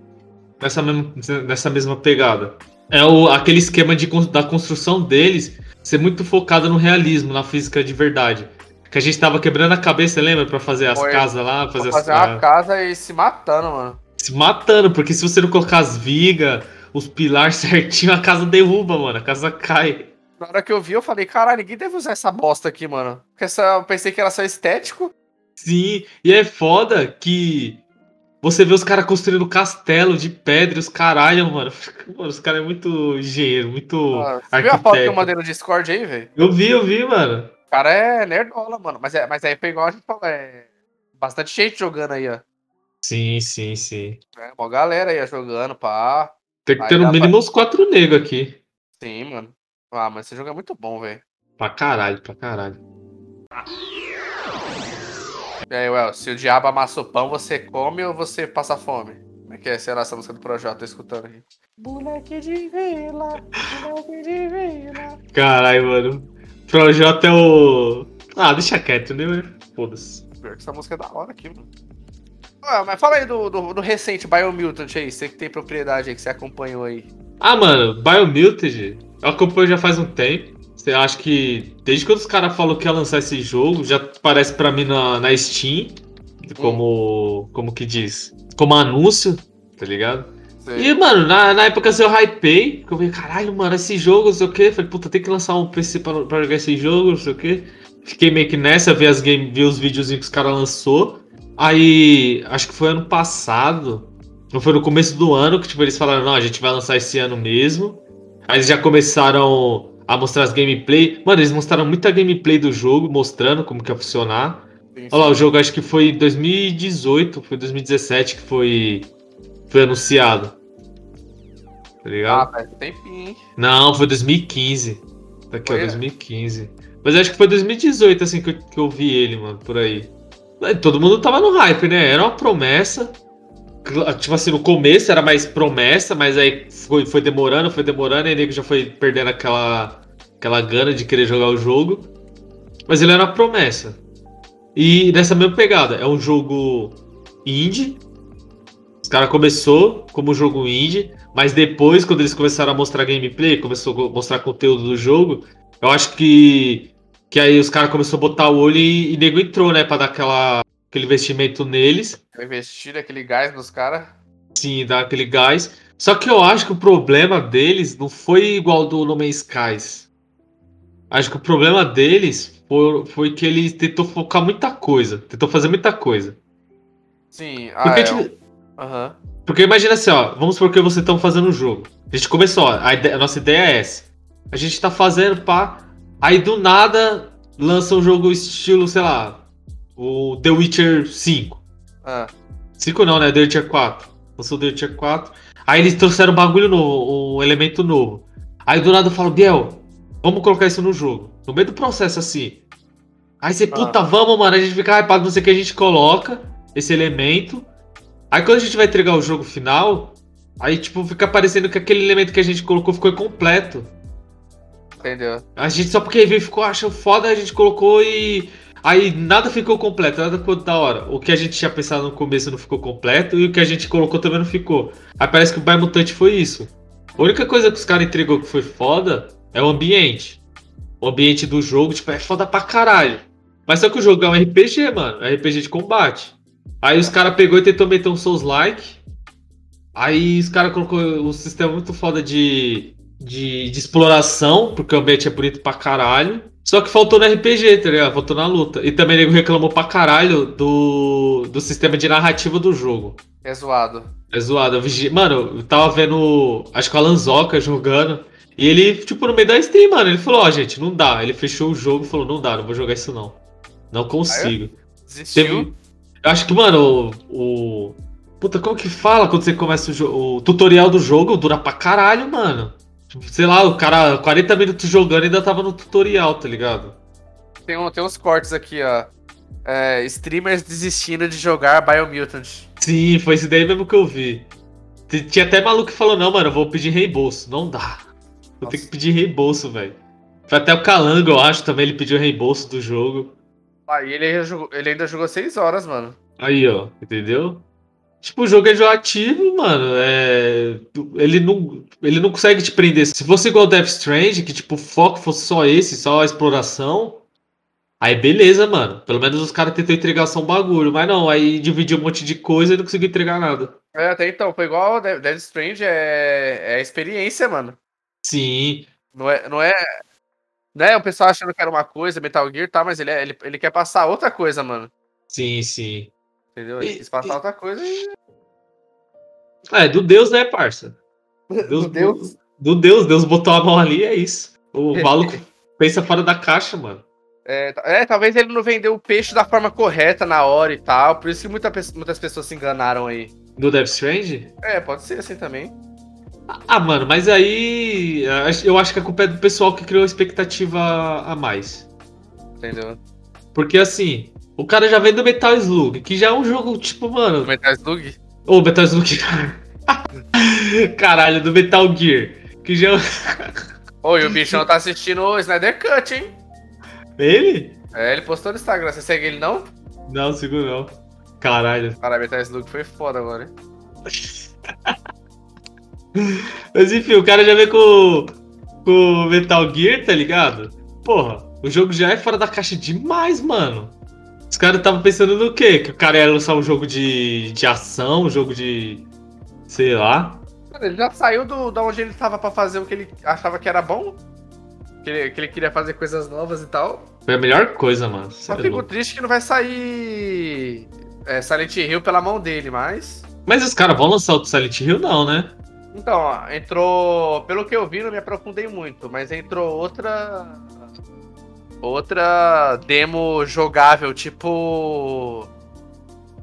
nessa mesma, nessa mesma pegada. É o, aquele esquema de, da construção deles ser muito focada no realismo, na física de verdade. Que a gente tava quebrando a cabeça, lembra? Pra fazer as Foi. casas lá, fazer, Pra fazer as, uma casa e se matando, mano. se matando, porque se você não colocar as vigas, os pilares certinho, a casa derruba, mano. A casa cai. Na hora que eu vi, eu falei, caralho, ninguém deve usar essa bosta aqui, mano. Porque essa, eu pensei que era só estético. Sim, e é foda que você vê os caras construindo castelo de pedra, os caralho, mano. Mano, os caras é muito engenheiro, muito Ah, Você viu a foto que eu arquiteto. mandei no Discord aí, velho? Eu vi, eu vi, mano. O cara é nerdola, mano. Mas, é, mas aí foi igual a gente falou, é. Bastante gente jogando aí, ó. Sim, sim, sim. É, uma galera aí ó, jogando, pá. Tem que ter no mínimo uns quatro negros aqui. Sim, mano. Ah, mas esse jogo é muito bom, velho. Pra caralho, pra caralho. E aí, Well, se o diabo amassa o pão, você come ou você passa fome? Como é que é? Sei lá, essa música do Projota, tô escutando aqui. Moleque de vila, moleque de vila. Caralho, mano. Projota é o. Ah, deixa quieto, né? Foda-se. Pior que essa música é da hora aqui, mano. Ué, mas fala aí do, do, do recente Biomutant aí, você que tem propriedade aí, que você acompanhou aí. Ah, mano, Biomutant, eu acompanho já faz um tempo. Você acha que desde quando os caras falaram que ia lançar esse jogo, já aparece pra mim na, na Steam, como. Como que diz? Como anúncio, tá ligado? Sei. E, mano, na, na época assim, eu hypei, que eu falei, caralho, mano, esse jogo, não sei o quê. Falei, puta, tem que lançar um PC pra, pra jogar esse jogo, não sei o quê. Fiquei meio que nessa, vi, as game, vi os videozinhos que os caras lançou. Aí, acho que foi ano passado, não foi no começo do ano, que tipo, eles falaram, não, a gente vai lançar esse ano mesmo. Aí eles já começaram a mostrar as gameplay. Mano, eles mostraram muita gameplay do jogo, mostrando como que ia funcionar. Sim, Olha lá, o jogo acho que foi em 2018, foi 2017 que foi, foi anunciado. Tá ligado? Ah, faz tempinho, hein? Não, foi 2015. Tá aqui, ó, Foi, é? 2015. Mas acho que foi 2018, assim, que eu, que eu vi ele, mano, por. Aí Todo mundo tava no hype, né? Era uma promessa. Tipo assim, no começo era mais promessa, mas aí foi, foi demorando, foi demorando, e aí nego já foi perdendo aquela, aquela gana de querer jogar o jogo. Mas ele era uma promessa. E nessa mesma pegada, é um jogo indie. Os caras começou como jogo indie, mas depois, quando eles começaram a mostrar gameplay, começou a mostrar conteúdo do jogo, eu acho que, que aí os caras começaram a botar o olho e, e nego entrou, né? Pra dar aquela, aquele investimento neles. Investir aquele gás nos caras. Sim, dar aquele gás. Só que eu acho que o problema deles não foi igual do No Man's Skies. Acho que o problema deles foi, foi que ele tentou focar muita coisa. Tentou fazer muita coisa. Sim, ah, Porque, é. tipo, Aham. porque imagina assim, ó. Vamos supor que vocês estão fazendo o jogo. A gente começou, ó, a, ideia- a nossa ideia é essa. A gente tá fazendo, pá. Aí do nada lança um jogo estilo, sei lá, o The Witcher 5. Ah, 5 não, né? The Witcher 4. Lançou The Witcher 4. Aí eles trouxeram um bagulho novo, um elemento novo. Aí do nada eu falo, Biel, vamos colocar isso no jogo. No meio do processo, assim. Aí você, puta, vamos, mano. A gente fica hypado, não sei o que a gente coloca, esse elemento. Aí quando a gente vai entregar o jogo final, aí tipo, fica parecendo que aquele elemento que a gente colocou ficou incompleto. entendeu? A gente só porque veio ficou achando foda, a gente colocou e. Aí nada ficou completo, nada ficou da hora. O que a gente tinha pensado no começo não ficou completo e o que a gente colocou também não ficou. Aí parece que o Biomutant foi isso. A única coisa que os caras entregou que foi foda é o ambiente. O ambiente do jogo, tipo, é foda pra caralho. Mas só que o jogo é um RPG, mano. É RPG de combate. Aí os caras pegou e tentou meter um Souls-like. Aí os caras colocou um sistema muito foda de, de, de exploração, porque o ambiente é bonito pra caralho. Só que faltou no RPG, tá ligado? Faltou na luta. E também nego reclamou pra caralho do, do sistema de narrativa do jogo. É zoado. É zoado. Mano, eu tava vendo, acho que o Alan Zoca jogando. E ele, tipo, no meio da stream, mano, ele falou, ó, gente, não dá. Ele fechou o jogo e falou, não dá, não vou jogar isso não. Não consigo. Desistiu. Teve- Eu acho que, mano, o, o- Puta, como que fala quando você começa o jogo? O tutorial do jogo dura pra caralho, mano. Sei lá, o cara, 40 minutos jogando e ainda tava no tutorial, tá ligado? Tem, um, tem uns cortes aqui, ó. É, streamers desistindo de jogar Biomutant. Sim, foi isso daí mesmo que eu vi. Tinha até maluco que falou, não, mano, eu vou pedir reembolso. Não dá. Vou ter que pedir reembolso, velho. Foi até o Calango, eu acho, também ele pediu reembolso do jogo. Ah, e ele, ele ainda jogou 6 horas, mano. Aí, ó, entendeu? Tipo, o jogo é joativo, mano. É... Ele, não, ele não consegue te prender. Se fosse igual Death Strange, que tipo, o foco fosse só esse, só a exploração, Aí beleza, mano. Pelo menos os caras tentam entregar só um bagulho. Mas não, aí dividiu um monte de coisa e não conseguiu entregar nada. É, até então, foi igual Death Strange, é, é experiência, mano. Sim. Não é, não é. Não é o pessoal achando que era uma coisa, Metal Gear, tá? Mas ele, é- ele, ele quer passar outra coisa, mano. Sim, sim. Entendeu? Ele E- quis passar outra coisa e. É, do Deus, né, parça? Meu Deus. Do Deus, Deus botou a mão ali, é isso. O maluco pensa fora da caixa, mano. É, é, talvez ele não vendeu o peixe da forma correta na hora e tal. Por isso que muita, muitas pessoas se enganaram aí. Do Death Strange? É, pode ser assim também. Ah, mano, mas aí. Eu acho que a culpa é do pessoal que criou expectativa a mais. Entendeu? Porque assim, o cara já vem do Metal Slug, que já é um jogo, tipo, mano. Metal Slug? Ô, Metal Slug. Caralho, do Metal Gear. Que já. Ô, e o bichão tá assistindo o Snyder Cut, hein? Ele? É, ele postou no Instagram. Você segue ele não? Não, sigo não. Caralho. Cara, Metal Slug foi foda agora, hein? Mas enfim, o cara já vem com, com o Metal Gear, tá ligado? Porra, o jogo já é fora da caixa demais, mano. Os caras estavam pensando no quê? Que o cara ia lançar um jogo de, de ação, um jogo de. sei lá. Mano, Ele já saiu do, da onde ele tava pra fazer o que ele achava que era bom. Que ele, que ele queria fazer coisas novas e tal. Foi a melhor coisa, mano. Só é fico triste que não vai sair é, Silent Hill pela mão dele, mas. Mas os caras vão lançar outro Silent Hill, não, né? Então, ó, entrou. Pelo que eu vi, não me aprofundei muito, mas entrou outra. Outra demo jogável, tipo.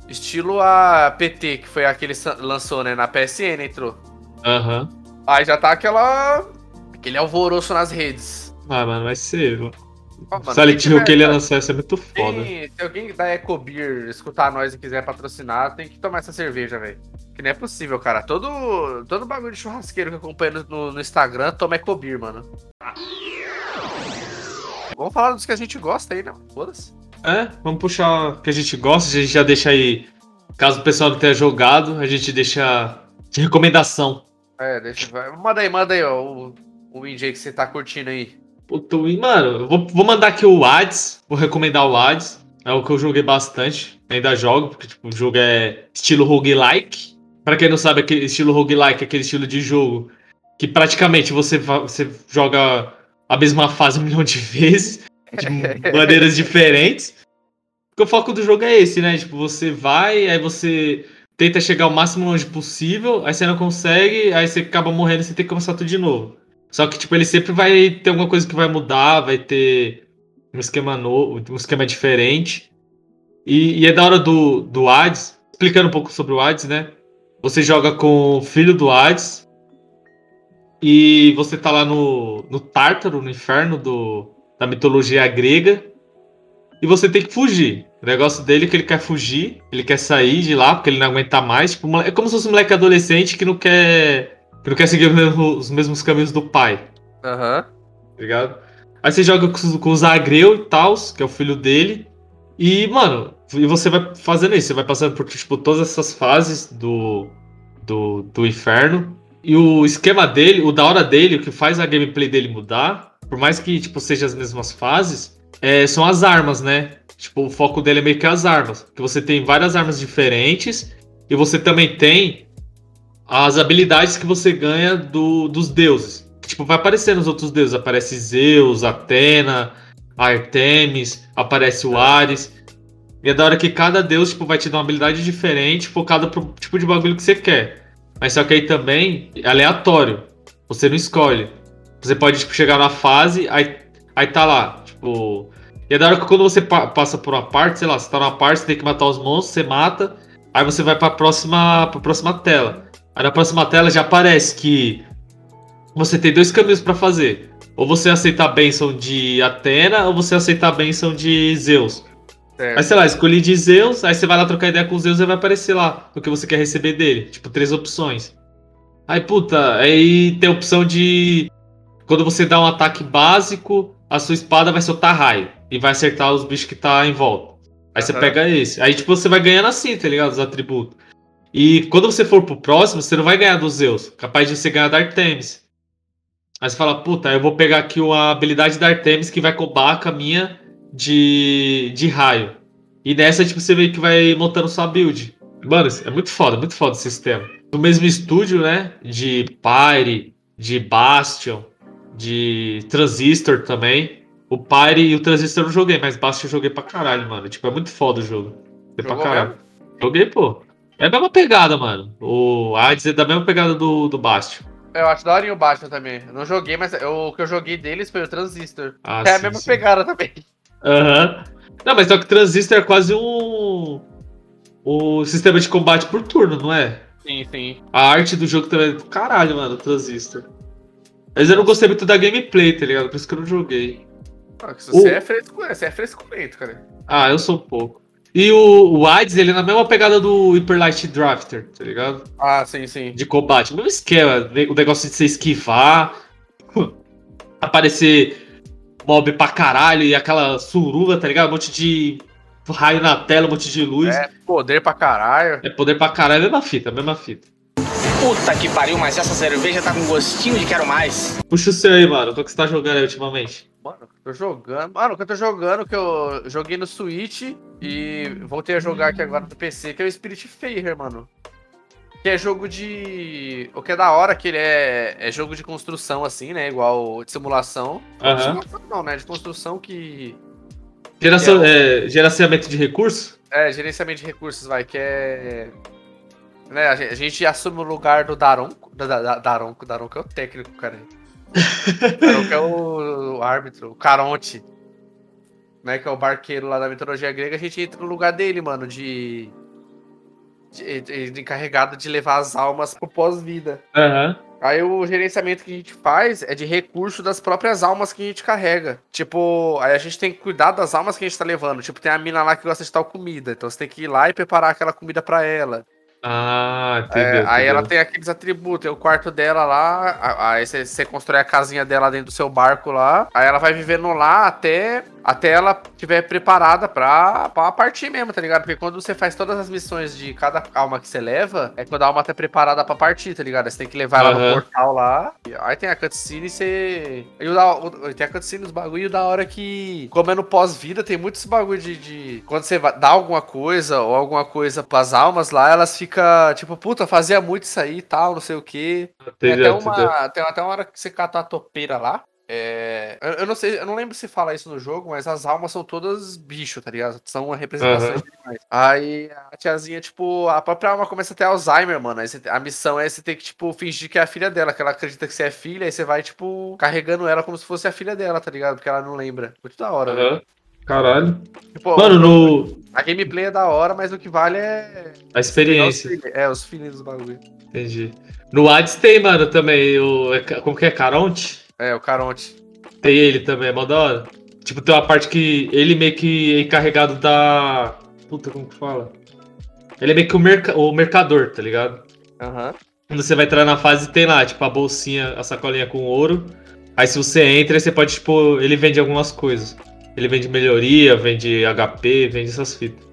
Estilo a PT, que foi a que ele sa- lançou, né? Na PSN entrou. Aham. Aí já tá aquela. Aquele alvoroço nas redes. Ah, mano, vai ser. Ó, mano, Silent Hill que ele ia lançar ia ser muito foda. Quem- se alguém da Ecobeer escutar nós e quiser patrocinar, tem que tomar essa cerveja, velho. Que não é possível, cara. Todo, todo bagulho de churrasqueiro que eu acompanho no- no, Instagram toma Ecobeer, mano. Vamos falar dos que a gente gosta aí, né? Foda-se. É, vamos puxar o que a gente gosta, a gente já deixa aí. Caso o pessoal não tenha jogado, a gente deixa de recomendação. É, deixa. vai. Manda aí, manda aí, ó. O, o indie que você tá curtindo aí. Puto, e, mano, eu vou, vou mandar aqui o Hades, vou recomendar o Hades. É o que eu joguei bastante, ainda jogo, porque tipo, o jogo é estilo roguelike. Pra quem não sabe, aquele estilo roguelike é aquele estilo de jogo que praticamente você, você joga a mesma fase um milhão de vezes, de maneiras diferentes. Porque o foco do jogo é esse, né? Tipo, você vai, aí você tenta chegar o máximo longe possível, aí você não consegue, aí você acaba morrendo e você tem que começar tudo de novo. Só que, tipo, ele sempre vai ter alguma coisa que vai mudar, vai ter um esquema novo, um esquema diferente. E, e é da hora do, do Hades, explicando um pouco sobre o Hades, né? Você joga com o filho do Hades. E você tá lá no, no Tártaro, no inferno do, da mitologia grega. E você tem que fugir. O negócio dele é que ele quer fugir, ele quer sair de lá porque ele não aguenta mais. Tipo, é como se fosse um moleque adolescente que não quer. que não quer seguir os mesmos, os mesmos caminhos do pai, Aham. tá ligado? Aí você joga com, com o Zagreu e tal, que é o filho dele. E, mano, e você vai fazendo isso, você vai passando por tipo, todas essas fases do, do, do inferno. E o esquema dele, o da hora dele, o que faz a gameplay dele mudar, por mais que tipo, seja as mesmas fases, é, são as armas, né? Tipo, o foco dele é meio que as armas. Que você tem várias armas diferentes e você também tem as habilidades que você ganha do, dos deuses. Tipo, vai aparecer nos outros deuses. Aparece Zeus, Atena, Artemis, aparece o Ares. E é da hora que cada deus tipo, vai te dar uma habilidade diferente, focada pro tipo de bagulho que você quer. Mas só que aí também é aleatório. Você não escolhe. Você pode tipo, chegar na fase, aí, aí tá lá. Tipo. E é da hora que quando você pa- passa por uma parte, sei lá, você tá numa parte, você tem que matar os monstros, você mata. Aí você vai pra próxima, pra próxima tela. Aí na próxima tela já aparece que você tem dois caminhos pra fazer. Ou você aceita a bênção de Atena, ou você aceita a bênção de Zeus. Certo. Aí, sei lá, escolhi de Zeus, aí você vai lá trocar ideia com Zeus e vai aparecer lá o que você quer receber dele. Tipo, três opções. Aí, puta, aí tem a opção de. Quando você dá um ataque básico, a sua espada vai soltar raio. E vai acertar os bichos que tá em volta. Aí você Aham. pega esse. Aí, tipo, você vai ganhando assim, tá ligado? Os atributos. E quando você for pro próximo, você não vai ganhar do Zeus. Capaz de você ganhar da Artemis. Aí você fala, puta, eu vou pegar aqui uma habilidade da Artemis que vai combar com a minha de, de raio. E nessa, tipo, você meio que vai montando sua build. Mano, é muito foda, muito foda o sistema. No mesmo estúdio, né? De Pyre, de Bastion, de Transistor também. O Pyre e o Transistor eu não joguei, mas Bastion eu joguei pra caralho, mano. Tipo, é muito foda o jogo. Joguei pra caralho. Mesmo? Joguei, pô. É a mesma pegada, mano. O Hades é da mesma pegada do, do Bastion. Eu acho da hora o Bastion também. Eu não joguei, mas eu, o que eu joguei deles foi o Transistor. Ah, é sim, a mesma sim. pegada também. Aham. Uhum. Não, mas só que o Transistor é quase um. O sistema de combate por turno, não é? Sim, sim. A arte do jogo também. É caralho, mano, Transistor. Mas eu não gostei muito da gameplay, tá ligado? Por isso que eu não joguei. Ah, você, o... é fresco, você é frescumento, cara. Ah, eu sou um pouco. E o, o AIDS, ele é na mesma pegada do Hyper Light Drafter, tá ligado? Ah, sim, sim. De combate. O mesmo esquema, o negócio de você esquivar, aparecer mob pra caralho e aquela suruba, tá ligado? Um monte de raio na tela, um monte de luz. É, poder pra caralho. É poder pra caralho, é mesma fita, é mesma fita. Puta que pariu, mas essa cerveja tá com gostinho de quero mais. Puxa o seu aí, mano. O que você tá jogando aí ultimamente? Mano, tô jogando. Mano, o que eu tô jogando, que eu joguei no Switch e voltei a jogar aqui agora no PC, que é o Spirit Fair, mano. Que é jogo de. O que é da hora, que ele é, é jogo de construção, assim, né? Igual de simulação. Uhum. De simulação não, né? De construção que. Geração, é... é, gerenciamento de recursos? É, gerenciamento de recursos, vai, que é. Né, a, gente, a gente assume o lugar do Daronco. Da, da, Daronco, Daronco é o técnico, cara. Daronco é o, o árbitro, o Caronte. Né, que é o barqueiro lá da mitologia grega, a gente entra no lugar dele, mano, de. De, de, encarregado de levar as almas pro pós-vida. Aham. Uhum. Aí o gerenciamento que a gente faz é de recurso das próprias almas que a gente carrega. Tipo, aí a gente tem que cuidar das almas que a gente tá levando. Tipo, tem a mina lá que gosta de tal comida. Então você tem que ir lá e preparar aquela comida para ela. Ah, entendeu, é, Aí ela tem aqueles atributos, tem o quarto dela lá, aí você, você constrói a casinha dela dentro do seu barco lá, aí ela vai vivendo lá até até ela estiver preparada pra, pra partir mesmo, tá ligado? Porque quando você faz todas as missões de cada alma que você leva, é quando a alma tá preparada pra partir, tá ligado? Você tem que levar ela no portal lá. Aí tem a cutscene e você. E o da... Tem a cutscene, os bagulho da hora que. Como é no pós-vida, tem muitos bagulho de, de. Quando você dá alguma coisa ou alguma coisa pras almas lá, elas ficam tipo, puta, fazia muito isso aí e tal, não sei o quê. Tem até, uma, tem até uma hora que você cata a topeira lá. É, eu, não sei, eu não lembro se fala isso no jogo, mas as almas são todas bicho, tá ligado? São uma representação uhum. de animais. Aí a tiazinha, tipo, a própria alma começa a ter Alzheimer, mano. Aí você, a missão é você ter que, tipo, fingir que é a filha dela, que ela acredita que você é filha, aí você vai, tipo, carregando ela como se fosse a filha dela, tá ligado? Porque ela não lembra. Muito da hora, uhum. né? Caralho. Tipo, mano, no. A gameplay é da hora, mas o que vale é. A experiência. É, os feelings do bagulho. Entendi. No Hades tem, mano, também. O... É como que é? Caronte? É, o Caronte. Tem ele também, é mó da hora. Tipo, tem uma parte que ele meio que é encarregado da. Puta, como que fala? Ele é meio que o, merc... o mercador, tá ligado? Aham. Uhum. Quando você vai entrar na fase, tem lá, tipo, a bolsinha, a sacolinha com ouro. Aí se você entra, você pode, tipo, ele vende algumas coisas. Ele vende melhoria, vende HP, vende essas fitas.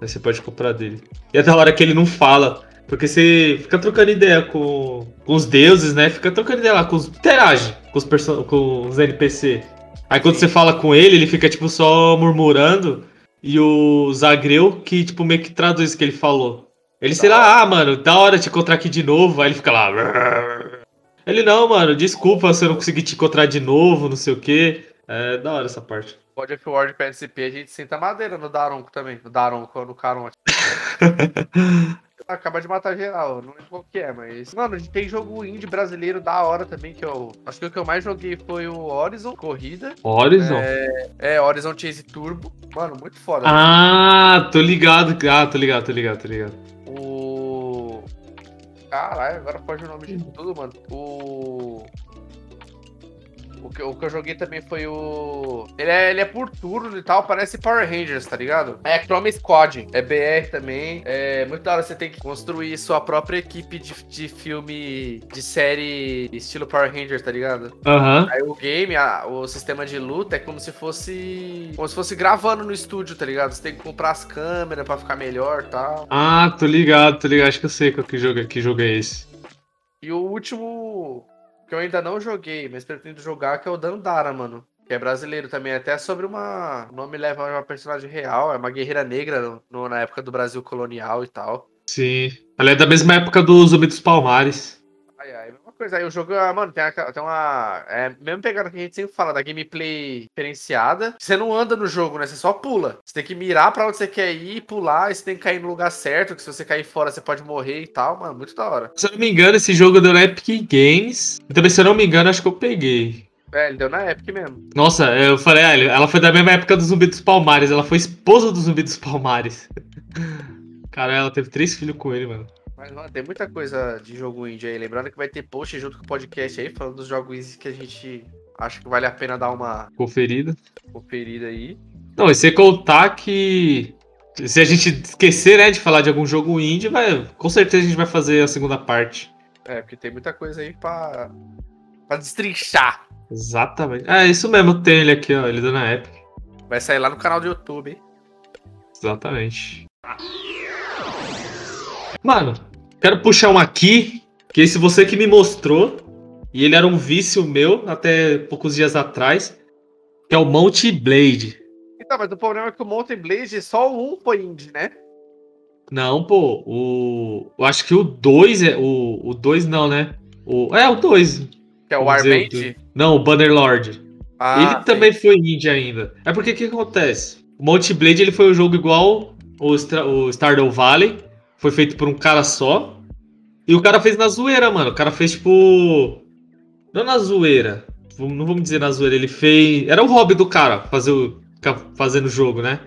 Aí você pode comprar dele. E é da hora que ele não fala. Porque você fica trocando ideia com, com os deuses, né? Fica trocando ideia lá, com os. Interage com os, person com os NPC. Aí quando você fala com ele, ele fica tipo só murmurando. E o Zagreu, que tipo meio que traduz o que ele falou. Ele, sei lá, ah, mano, da hora te encontrar aqui de novo. Aí ele fica lá. Ele, não, mano, desculpa se eu não conseguir te encontrar de novo, não sei o quê. É da hora essa parte. God of War de PSP, a gente senta madeira no Daronco também. No Daronco, no Caronte. acaba de matar geral. Não lembro qual que é, mas. Mano, a gente tem jogo indie brasileiro da hora também, que eu. Acho que o que eu mais joguei foi o Horizon Corrida. Horizon? É, é Horizon Chase Turbo. Mano, muito foda. Ah, né? tô ligado. Ah, tô ligado, tô ligado, tô ligado. O. Caralho, agora pode o nome de tudo, mano. O. O que, o que eu joguei também foi o. Ele é, ele é por turno e tal, parece Power Rangers, tá ligado? É Chrome Squad. É BR também. É muito da hora você tem que construir sua própria equipe de, de filme, de série estilo Power Rangers, tá ligado? Aham. Uhum. Aí o game, a, o sistema de luta é como se fosse. Como se fosse gravando no estúdio, tá ligado? Você tem que comprar as câmeras pra ficar melhor e tal. Ah, tô ligado, tô ligado. Acho que eu sei que jogo, que jogo é esse. E o último que eu ainda não joguei, mas pretendo jogar, que é o Dandara, mano. Que é brasileiro também, até sobre uma. O nome leva a uma personagem real, é uma guerreira negra no- no- na época do Brasil colonial e tal. Sim. Ela é da mesma época do Zumbi dos Palmares. Coisa. Aí o jogo, ah, mano, tem, aquela- tem uma. É mesmo pegada que a gente sempre fala, da gameplay diferenciada. Você não anda no jogo, né? Você só pula. Você tem que mirar pra onde você quer ir, pular, e você tem que cair no lugar certo, que se você cair fora você pode morrer e tal, mano. Muito da hora. Se eu não me engano, esse jogo deu na Epic Games. Também, se eu não me engano, acho que eu peguei. É, ele deu na Epic mesmo. Nossa, eu falei, ah, ela foi da mesma época do Zumbi dos Palmares. Ela foi esposa do Zumbi dos Palmares. Cara, ela teve três filhos com ele, mano. Mas, mano, tem muita coisa de jogo indie aí. Lembrando que vai ter post junto com o podcast aí, falando dos jogos que a gente acha que vale a pena dar uma Conferida. conferida aí. Não, e sem contar que. Se a gente esquecer, né, de falar de algum jogo indie, vai, com certeza a gente vai fazer a segunda parte. É, porque tem muita coisa aí pra, pra destrinchar. Exatamente. É, isso mesmo, tem ele aqui, ó. Ele deu na Epic. Vai sair lá no canal do YouTube, hein? Exatamente. Mano, quero puxar um aqui, que esse você que me mostrou, e ele era um vício meu até poucos dias atrás, que é o Monty Blade. Então, mas o problema é que o Mountain Blade só o 1 foi indie, né? Não, pô, o. Eu acho que o 2 é. O 2 não, né? O, é, o 2. Que é o Warband. Não, o Bannerlord. Ah, ele sim. também foi indie ainda. É porque o que acontece? O Monty Blade ele foi um jogo igual o, Stra- o Stardew Valley. Foi feito por um cara só. E o cara fez na zoeira, mano. O cara fez tipo. Não na zoeira. Não vamos dizer na zoeira. Ele fez. Era o hobby do cara, fazer o... ficar fazendo o jogo, né?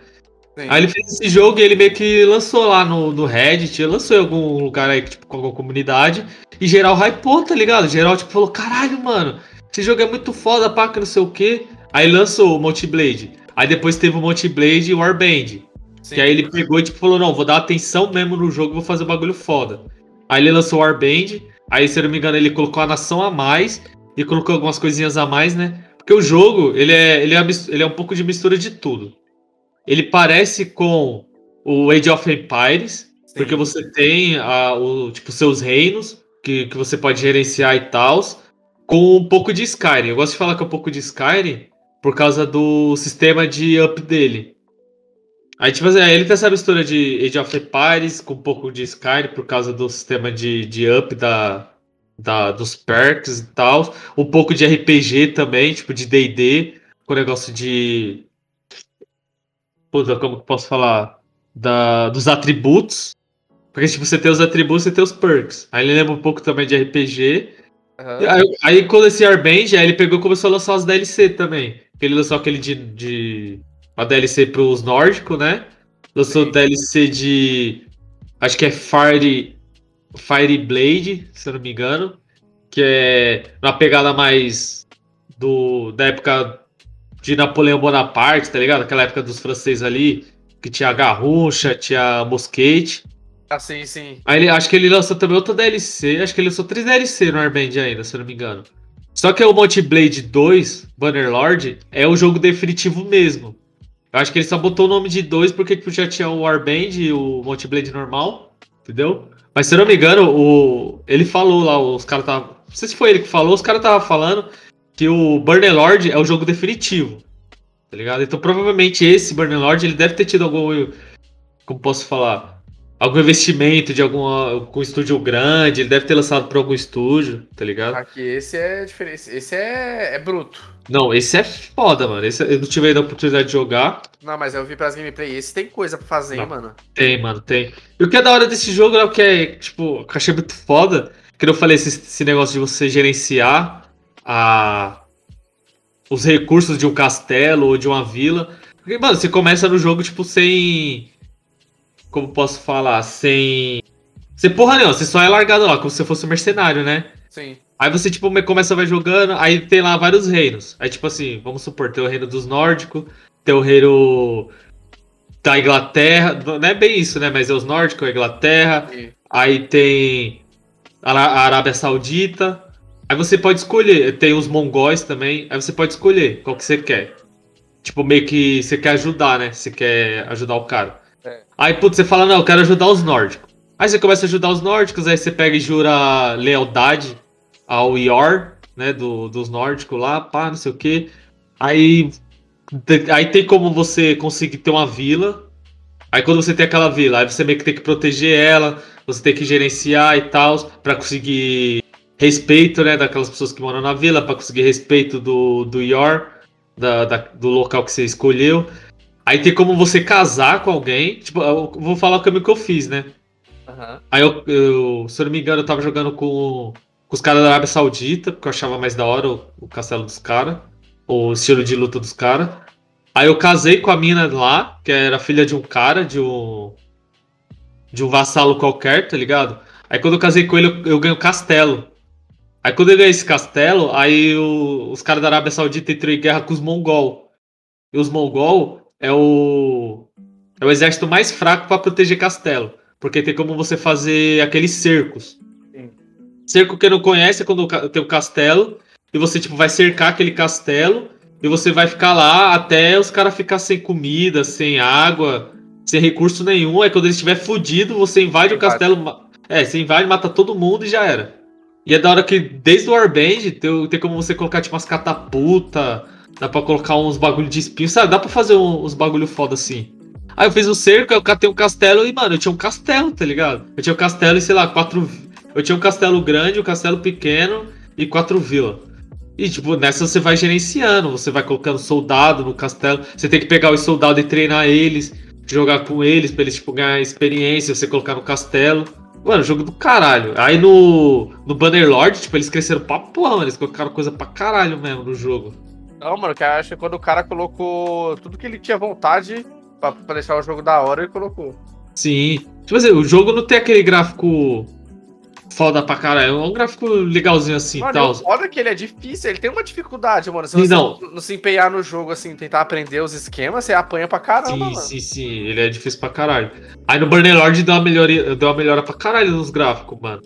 Sim. Aí ele fez esse jogo e ele meio que lançou lá no, no Reddit, lançou em algum lugar aí, tipo, com alguma comunidade. E geral hypou, tá ligado? Geral, tipo, falou, caralho, mano, esse jogo é muito foda, pá, que não sei o quê. Aí lançou o Multi Blade. Aí depois teve o Multi Blade e o Warband. Sim. Que aí ele pegou e tipo, falou, não, vou dar atenção mesmo no jogo, vou fazer um bagulho foda. Aí ele lançou o Warband, aí se eu não me engano ele colocou a nação a mais e colocou algumas coisinhas a mais, né? Porque o jogo, ele é, ele é, ele é um pouco de mistura de tudo. Ele parece com o Age of Empires, Sim. porque você tem a, o, tipo, seus reinos que, que você pode gerenciar e tal, com um pouco de Skyrim. Eu gosto de falar que é um pouco de Skyrim por causa do sistema de up dele. Aí, tipo assim, aí ele tem essa mistura de Age of Empires com um pouco de Skyrim por causa do sistema de, de up da, da, dos perks e tal. Um pouco de RPG também, tipo de D&D, com o negócio de... Puta, como que posso falar? Da, dos atributos. Porque, tipo, você tem os atributos e tem os perks. Aí ele lembra um pouco também de RPG. E Aí, aí quando esse Arband, aí ele pegou e começou a lançar os DLC também. Ele lançou aquele de. de uma DLC pros nórdicos, né? Lançou Sim. DLC de. Acho que é Fire. Fire Blade, se eu não me engano. Que é uma pegada mais. Do, da época de Napoleão Bonaparte, tá ligado? Aquela época dos franceses ali. Que tinha garrucha, tinha mosquete. Ah, sim, sim. Aí ele, acho que ele lançou também outra DLC. Acho que ele lançou três DLC no Arband ainda, se eu não me engano. Só que o Monty Blade 2, Bannerlord, é o jogo definitivo mesmo. Eu acho que ele só botou o nome de dois porque tipo, já tinha o Arband e o Monty Blade normal, entendeu? Mas se eu não me engano, o... ele falou lá, os caras estavam. Não sei se foi ele que falou, os caras estavam falando que o Bannerlord é o jogo definitivo. Tá ligado? Então provavelmente esse Bannerlord ele deve ter tido algum. Como posso falar? Algum investimento de algum com estúdio grande, ele deve ter lançado para algum estúdio, tá ligado? Aqui esse é diferente. Esse é, é bruto. Não, esse é foda, mano. Esse eu não tive ainda a oportunidade de jogar. Não, mas eu vi pras gameplay. Esse tem coisa pra fazer, hein, Não. mano. Tem, mano, tem. E o que é da hora desse jogo é o que é, tipo, que eu achei muito foda. Que eu falei, esse, esse negócio de você gerenciar a, os recursos de um castelo ou de uma vila. Porque, mano, você começa no jogo, tipo, sem. Como posso falar? Sem. Sem porra nenhuma, você só é largado lá, como se você fosse um mercenário, né? Sim. Aí você, tipo, me- começa vai jogando, aí tem lá vários reinos. Aí, tipo assim, vamos supor, tem o reino dos nórdicos, tem o reino da Inglaterra. Não é bem isso, né? Mas é os nórdicos, a Inglaterra. E- Aí tem a Arábia Saudita. Aí você pode escolher. Tem os mongóis também. Aí você pode escolher qual que você quer. Tipo, meio que você quer ajudar, né? Você quer ajudar o cara. Aí, putz, você fala, não, eu quero ajudar os nórdicos. Aí você começa a ajudar os nórdicos, aí você pega e jura lealdade ao Ior, né? Do, dos nórdicos lá, pá, não sei o quê. Aí, aí tem como você conseguir ter uma vila. Aí quando você tem aquela vila, aí você meio que tem que proteger ela, você tem que gerenciar e tal, pra conseguir respeito, né, daquelas pessoas que moram na vila, pra conseguir respeito do, do Yor, da, da- do local que você escolheu. Aí tem como você casar com alguém. Tipo, eu vou falar o caminho que eu fiz, né? Aham. Aí eu, eu, se eu não me engano, eu tava jogando com, com os caras da Arábia Saudita, porque eu achava mais da hora o, o castelo dos caras, o estilo de luta dos caras. Aí eu casei com a mina lá, que era filha de um cara, de um. de um vassalo qualquer, tá ligado? Aí quando eu casei com ele, eu, eu ganhei o castelo. Aí quando eu ganhei esse castelo, aí o- os caras da Arábia Saudita entrou em guerra com os mongol. E os mongol é o. é o exército mais fraco pra proteger castelo. Porque tem como você fazer aqueles cercos. Sim. Cerco que não conhece é quando tem um castelo. E você, tipo, vai cercar aquele castelo. E você vai ficar lá até os caras ficar sem comida, sem água, sem recurso nenhum. Aí quando eles estiver fudido, você invade o castelo. É, você invade, mata todo mundo e já era. E é da hora que, desde o Warband, tem, tem como você colocar, tipo, umas catapulta. Dá pra colocar uns bagulho de espinho, sabe? Dá pra fazer um- uns bagulho foda assim. Aí eu fiz o cerco, eu catei um castelo e, mano, eu tinha um castelo, tá ligado? Eu tinha um castelo e, sei lá, quatro. Eu tinha um castelo grande, um castelo pequeno e quatro vilas. E, tipo, nessa você vai gerenciando, você vai colocando soldado no castelo. Você tem que pegar os soldados e treinar eles, jogar com eles, pra eles, tipo, ganhar experiência, você colocar no castelo. Mano, jogo do caralho. Aí no, no Bannerlord, tipo, eles cresceram pra porra, mano. Eles colocaram coisa pra caralho mesmo no jogo. Não, mano, que eu acho que quando o cara colocou tudo que ele tinha vontade pra, pra deixar o jogo da hora, ele colocou. Sim. Tipo assim, o jogo não tem aquele gráfico foda pra caralho. É um gráfico legalzinho assim e tal. o foda é que ele é difícil, ele tem uma dificuldade, mano. Se você não. não. se empenhar no jogo, assim, tentar aprender os esquemas, você apanha pra caramba, Sim, mano. sim, sim. Ele é difícil pra caralho. Aí no Burning Lord deu uma, melhoria, deu uma melhora pra caralho nos gráficos, mano.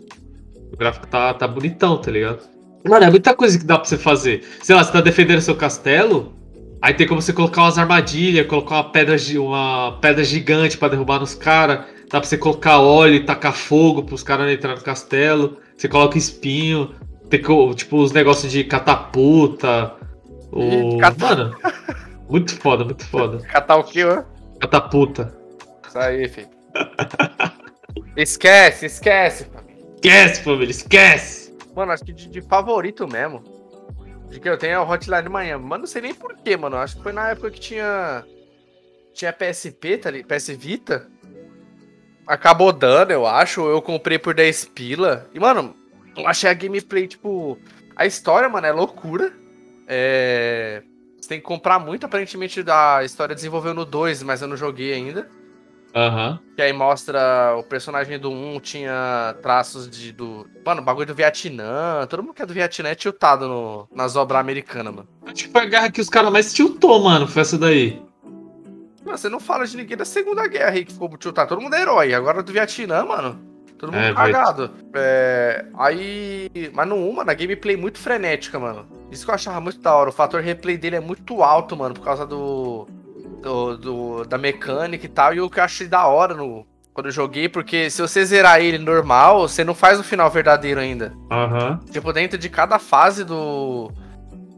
O gráfico tá, tá bonitão, tá ligado? Mano, é muita coisa que dá pra você fazer. Sei lá, você tá defendendo seu castelo, aí tem como você colocar umas armadilhas, colocar uma pedra, uma pedra gigante pra derrubar nos caras. Dá pra você colocar óleo e tacar fogo pros caras não entrar no castelo. Você coloca espinho. Tem tipo os negócios de catapulta. O... Ih, cata- Mano, muito foda, muito foda. Catar o quê, ó? Catapulta. Isso aí, filho. esquece, esquece. Esquece, família, esquece! Mano, acho que de, de favorito mesmo. De que eu tenho é o Hotline manhã. Mas não sei nem porquê, mano. Acho que foi na época que tinha. Tinha PSP, tá ali? PS Vita. Acabou dando, eu acho. Eu comprei por 10 pila. E, mano, eu achei a gameplay, tipo. A história, mano, é loucura. É. Você tem que comprar muito, aparentemente, a história desenvolveu no 2, mas eu não joguei ainda. Aham. Que aí mostra o personagem do 1 tinha traços de do. Mano, bagulho do Vietnã. Todo mundo que é do Vietnã é tiltado no, nas obras americanas, mano. Acho que foi a guerra que os caras mais tiltou, mano. Foi essa daí. Mano, você não fala de ninguém da Segunda Guerra aí que ficou tiltado. Todo mundo é herói. Agora do Vietnã, mano. Todo mundo É, vai- cagado. É. Aí. Mas no 1, mano, a gameplay muito frenética, mano. Isso que eu achava muito da hora. O fator replay dele é muito alto, mano, por causa do. Do, do- da mecânica e tal. E o que eu achei da hora no. Quando eu joguei, porque se você zerar ele normal, você não faz o final verdadeiro ainda. Aham. Tipo, dentro de cada fase do,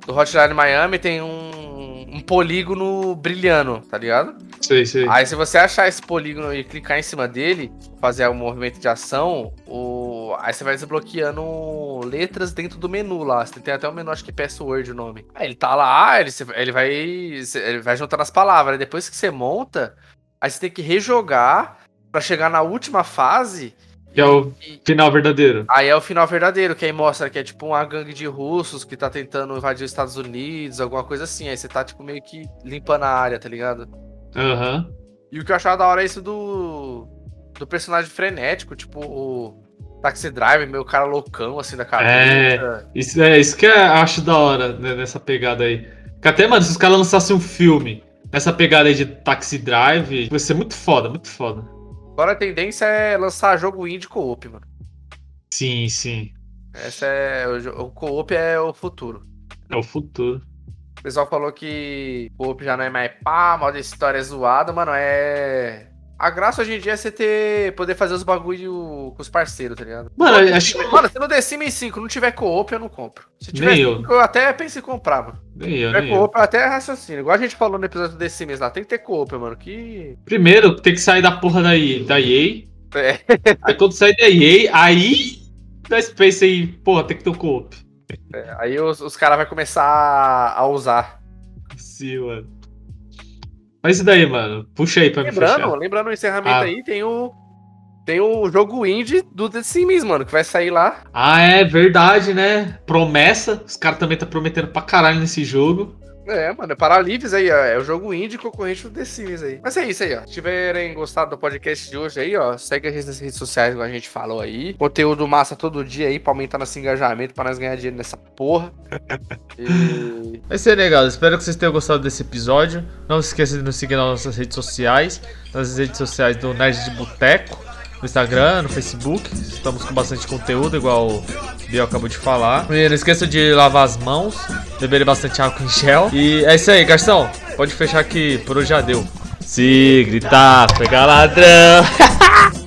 do Hotline Miami tem um, um polígono brilhando, tá ligado? Sei, sei. Aí se você achar esse polígono e clicar em cima dele, fazer um movimento de ação, o... aí você vai desbloqueando letras dentro do menu lá. Você tem até um menu, acho que password o nome. Aí ele tá lá, ele, ele vai. Ele vai juntando as palavras. Aí Depois que você monta, aí você tem que rejogar pra chegar na última fase. Que é o e- final verdadeiro. Aí é o final verdadeiro, que aí mostra que é tipo uma gangue de russos que tá tentando invadir os Estados Unidos, alguma coisa assim. Aí você tá, tipo, meio que limpando a área, tá ligado? Aham. E o que eu achava da hora é isso do. do personagem frenético, tipo o Taxi Driver, meio cara loucão, assim, da cabeça. Isso, é, isso que eu acho da hora né, nessa pegada aí. Que até, mano, se os caras lançassem um filme nessa pegada aí de Taxi Drive, vai ser muito foda, muito foda. Agora a tendência é lançar jogo indie co-op, mano. Sim, sim. Essa é. O, co-op é o futuro. É o futuro. O pessoal falou que o co-op já não é mais pá, modo história zoada, mano. É. A graça hoje em dia é você ter. poder fazer os bagulho com os parceiros, tá ligado? Mano, eu acho Mano, se no The Sims 5 não tiver co-op, eu não compro. Se tiver Nem eu. 5, eu até pensei em comprar, mano. Nem eu, Se tiver nem eu. co-op, eu até raciocínio. Igual a gente falou no episódio do The Sims lá, tem que ter co-op, mano. Que. Primeiro, tem que sair da porra da, E- da EA. É. Aí quando sair da EA, aí nós pensa em, porra, tem que ter um co-op. Aí os, os caras vão começar a usar. Sim, mano. Mas e daí, mano? Puxa aí pra me Lembrando, fechar. lembrando o encerramento Ah. aí, tem o. Tem o jogo indie do The Sims, mano, que vai sair lá. Ah, é verdade, né? Promessa. Os caras também tá prometendo pra caralho nesse jogo. É, mano, é Paralives aí, ó. É o jogo indie concorrente do The Sims aí. Mas é isso aí, ó. Se tiverem gostado do podcast de hoje aí, ó, segue a gente nas redes sociais, igual a gente falou aí. Conteúdo massa todo dia aí pra aumentar nosso engajamento, pra nós ganhar dinheiro nessa porra. E. Vai ser legal, espero que vocês tenham gostado desse episódio. Não se esqueça de nos seguir nas nossas redes sociais, nas redes sociais do Nerd de Boteco, no Instagram, no Facebook. Estamos com bastante conteúdo, igual o Biel acabou de falar. E não esqueça de lavar as mãos, beber bastante álcool em gel. E é isso aí, garçom. Pode fechar que por hoje já deu. Se gritar, pegar ladrão.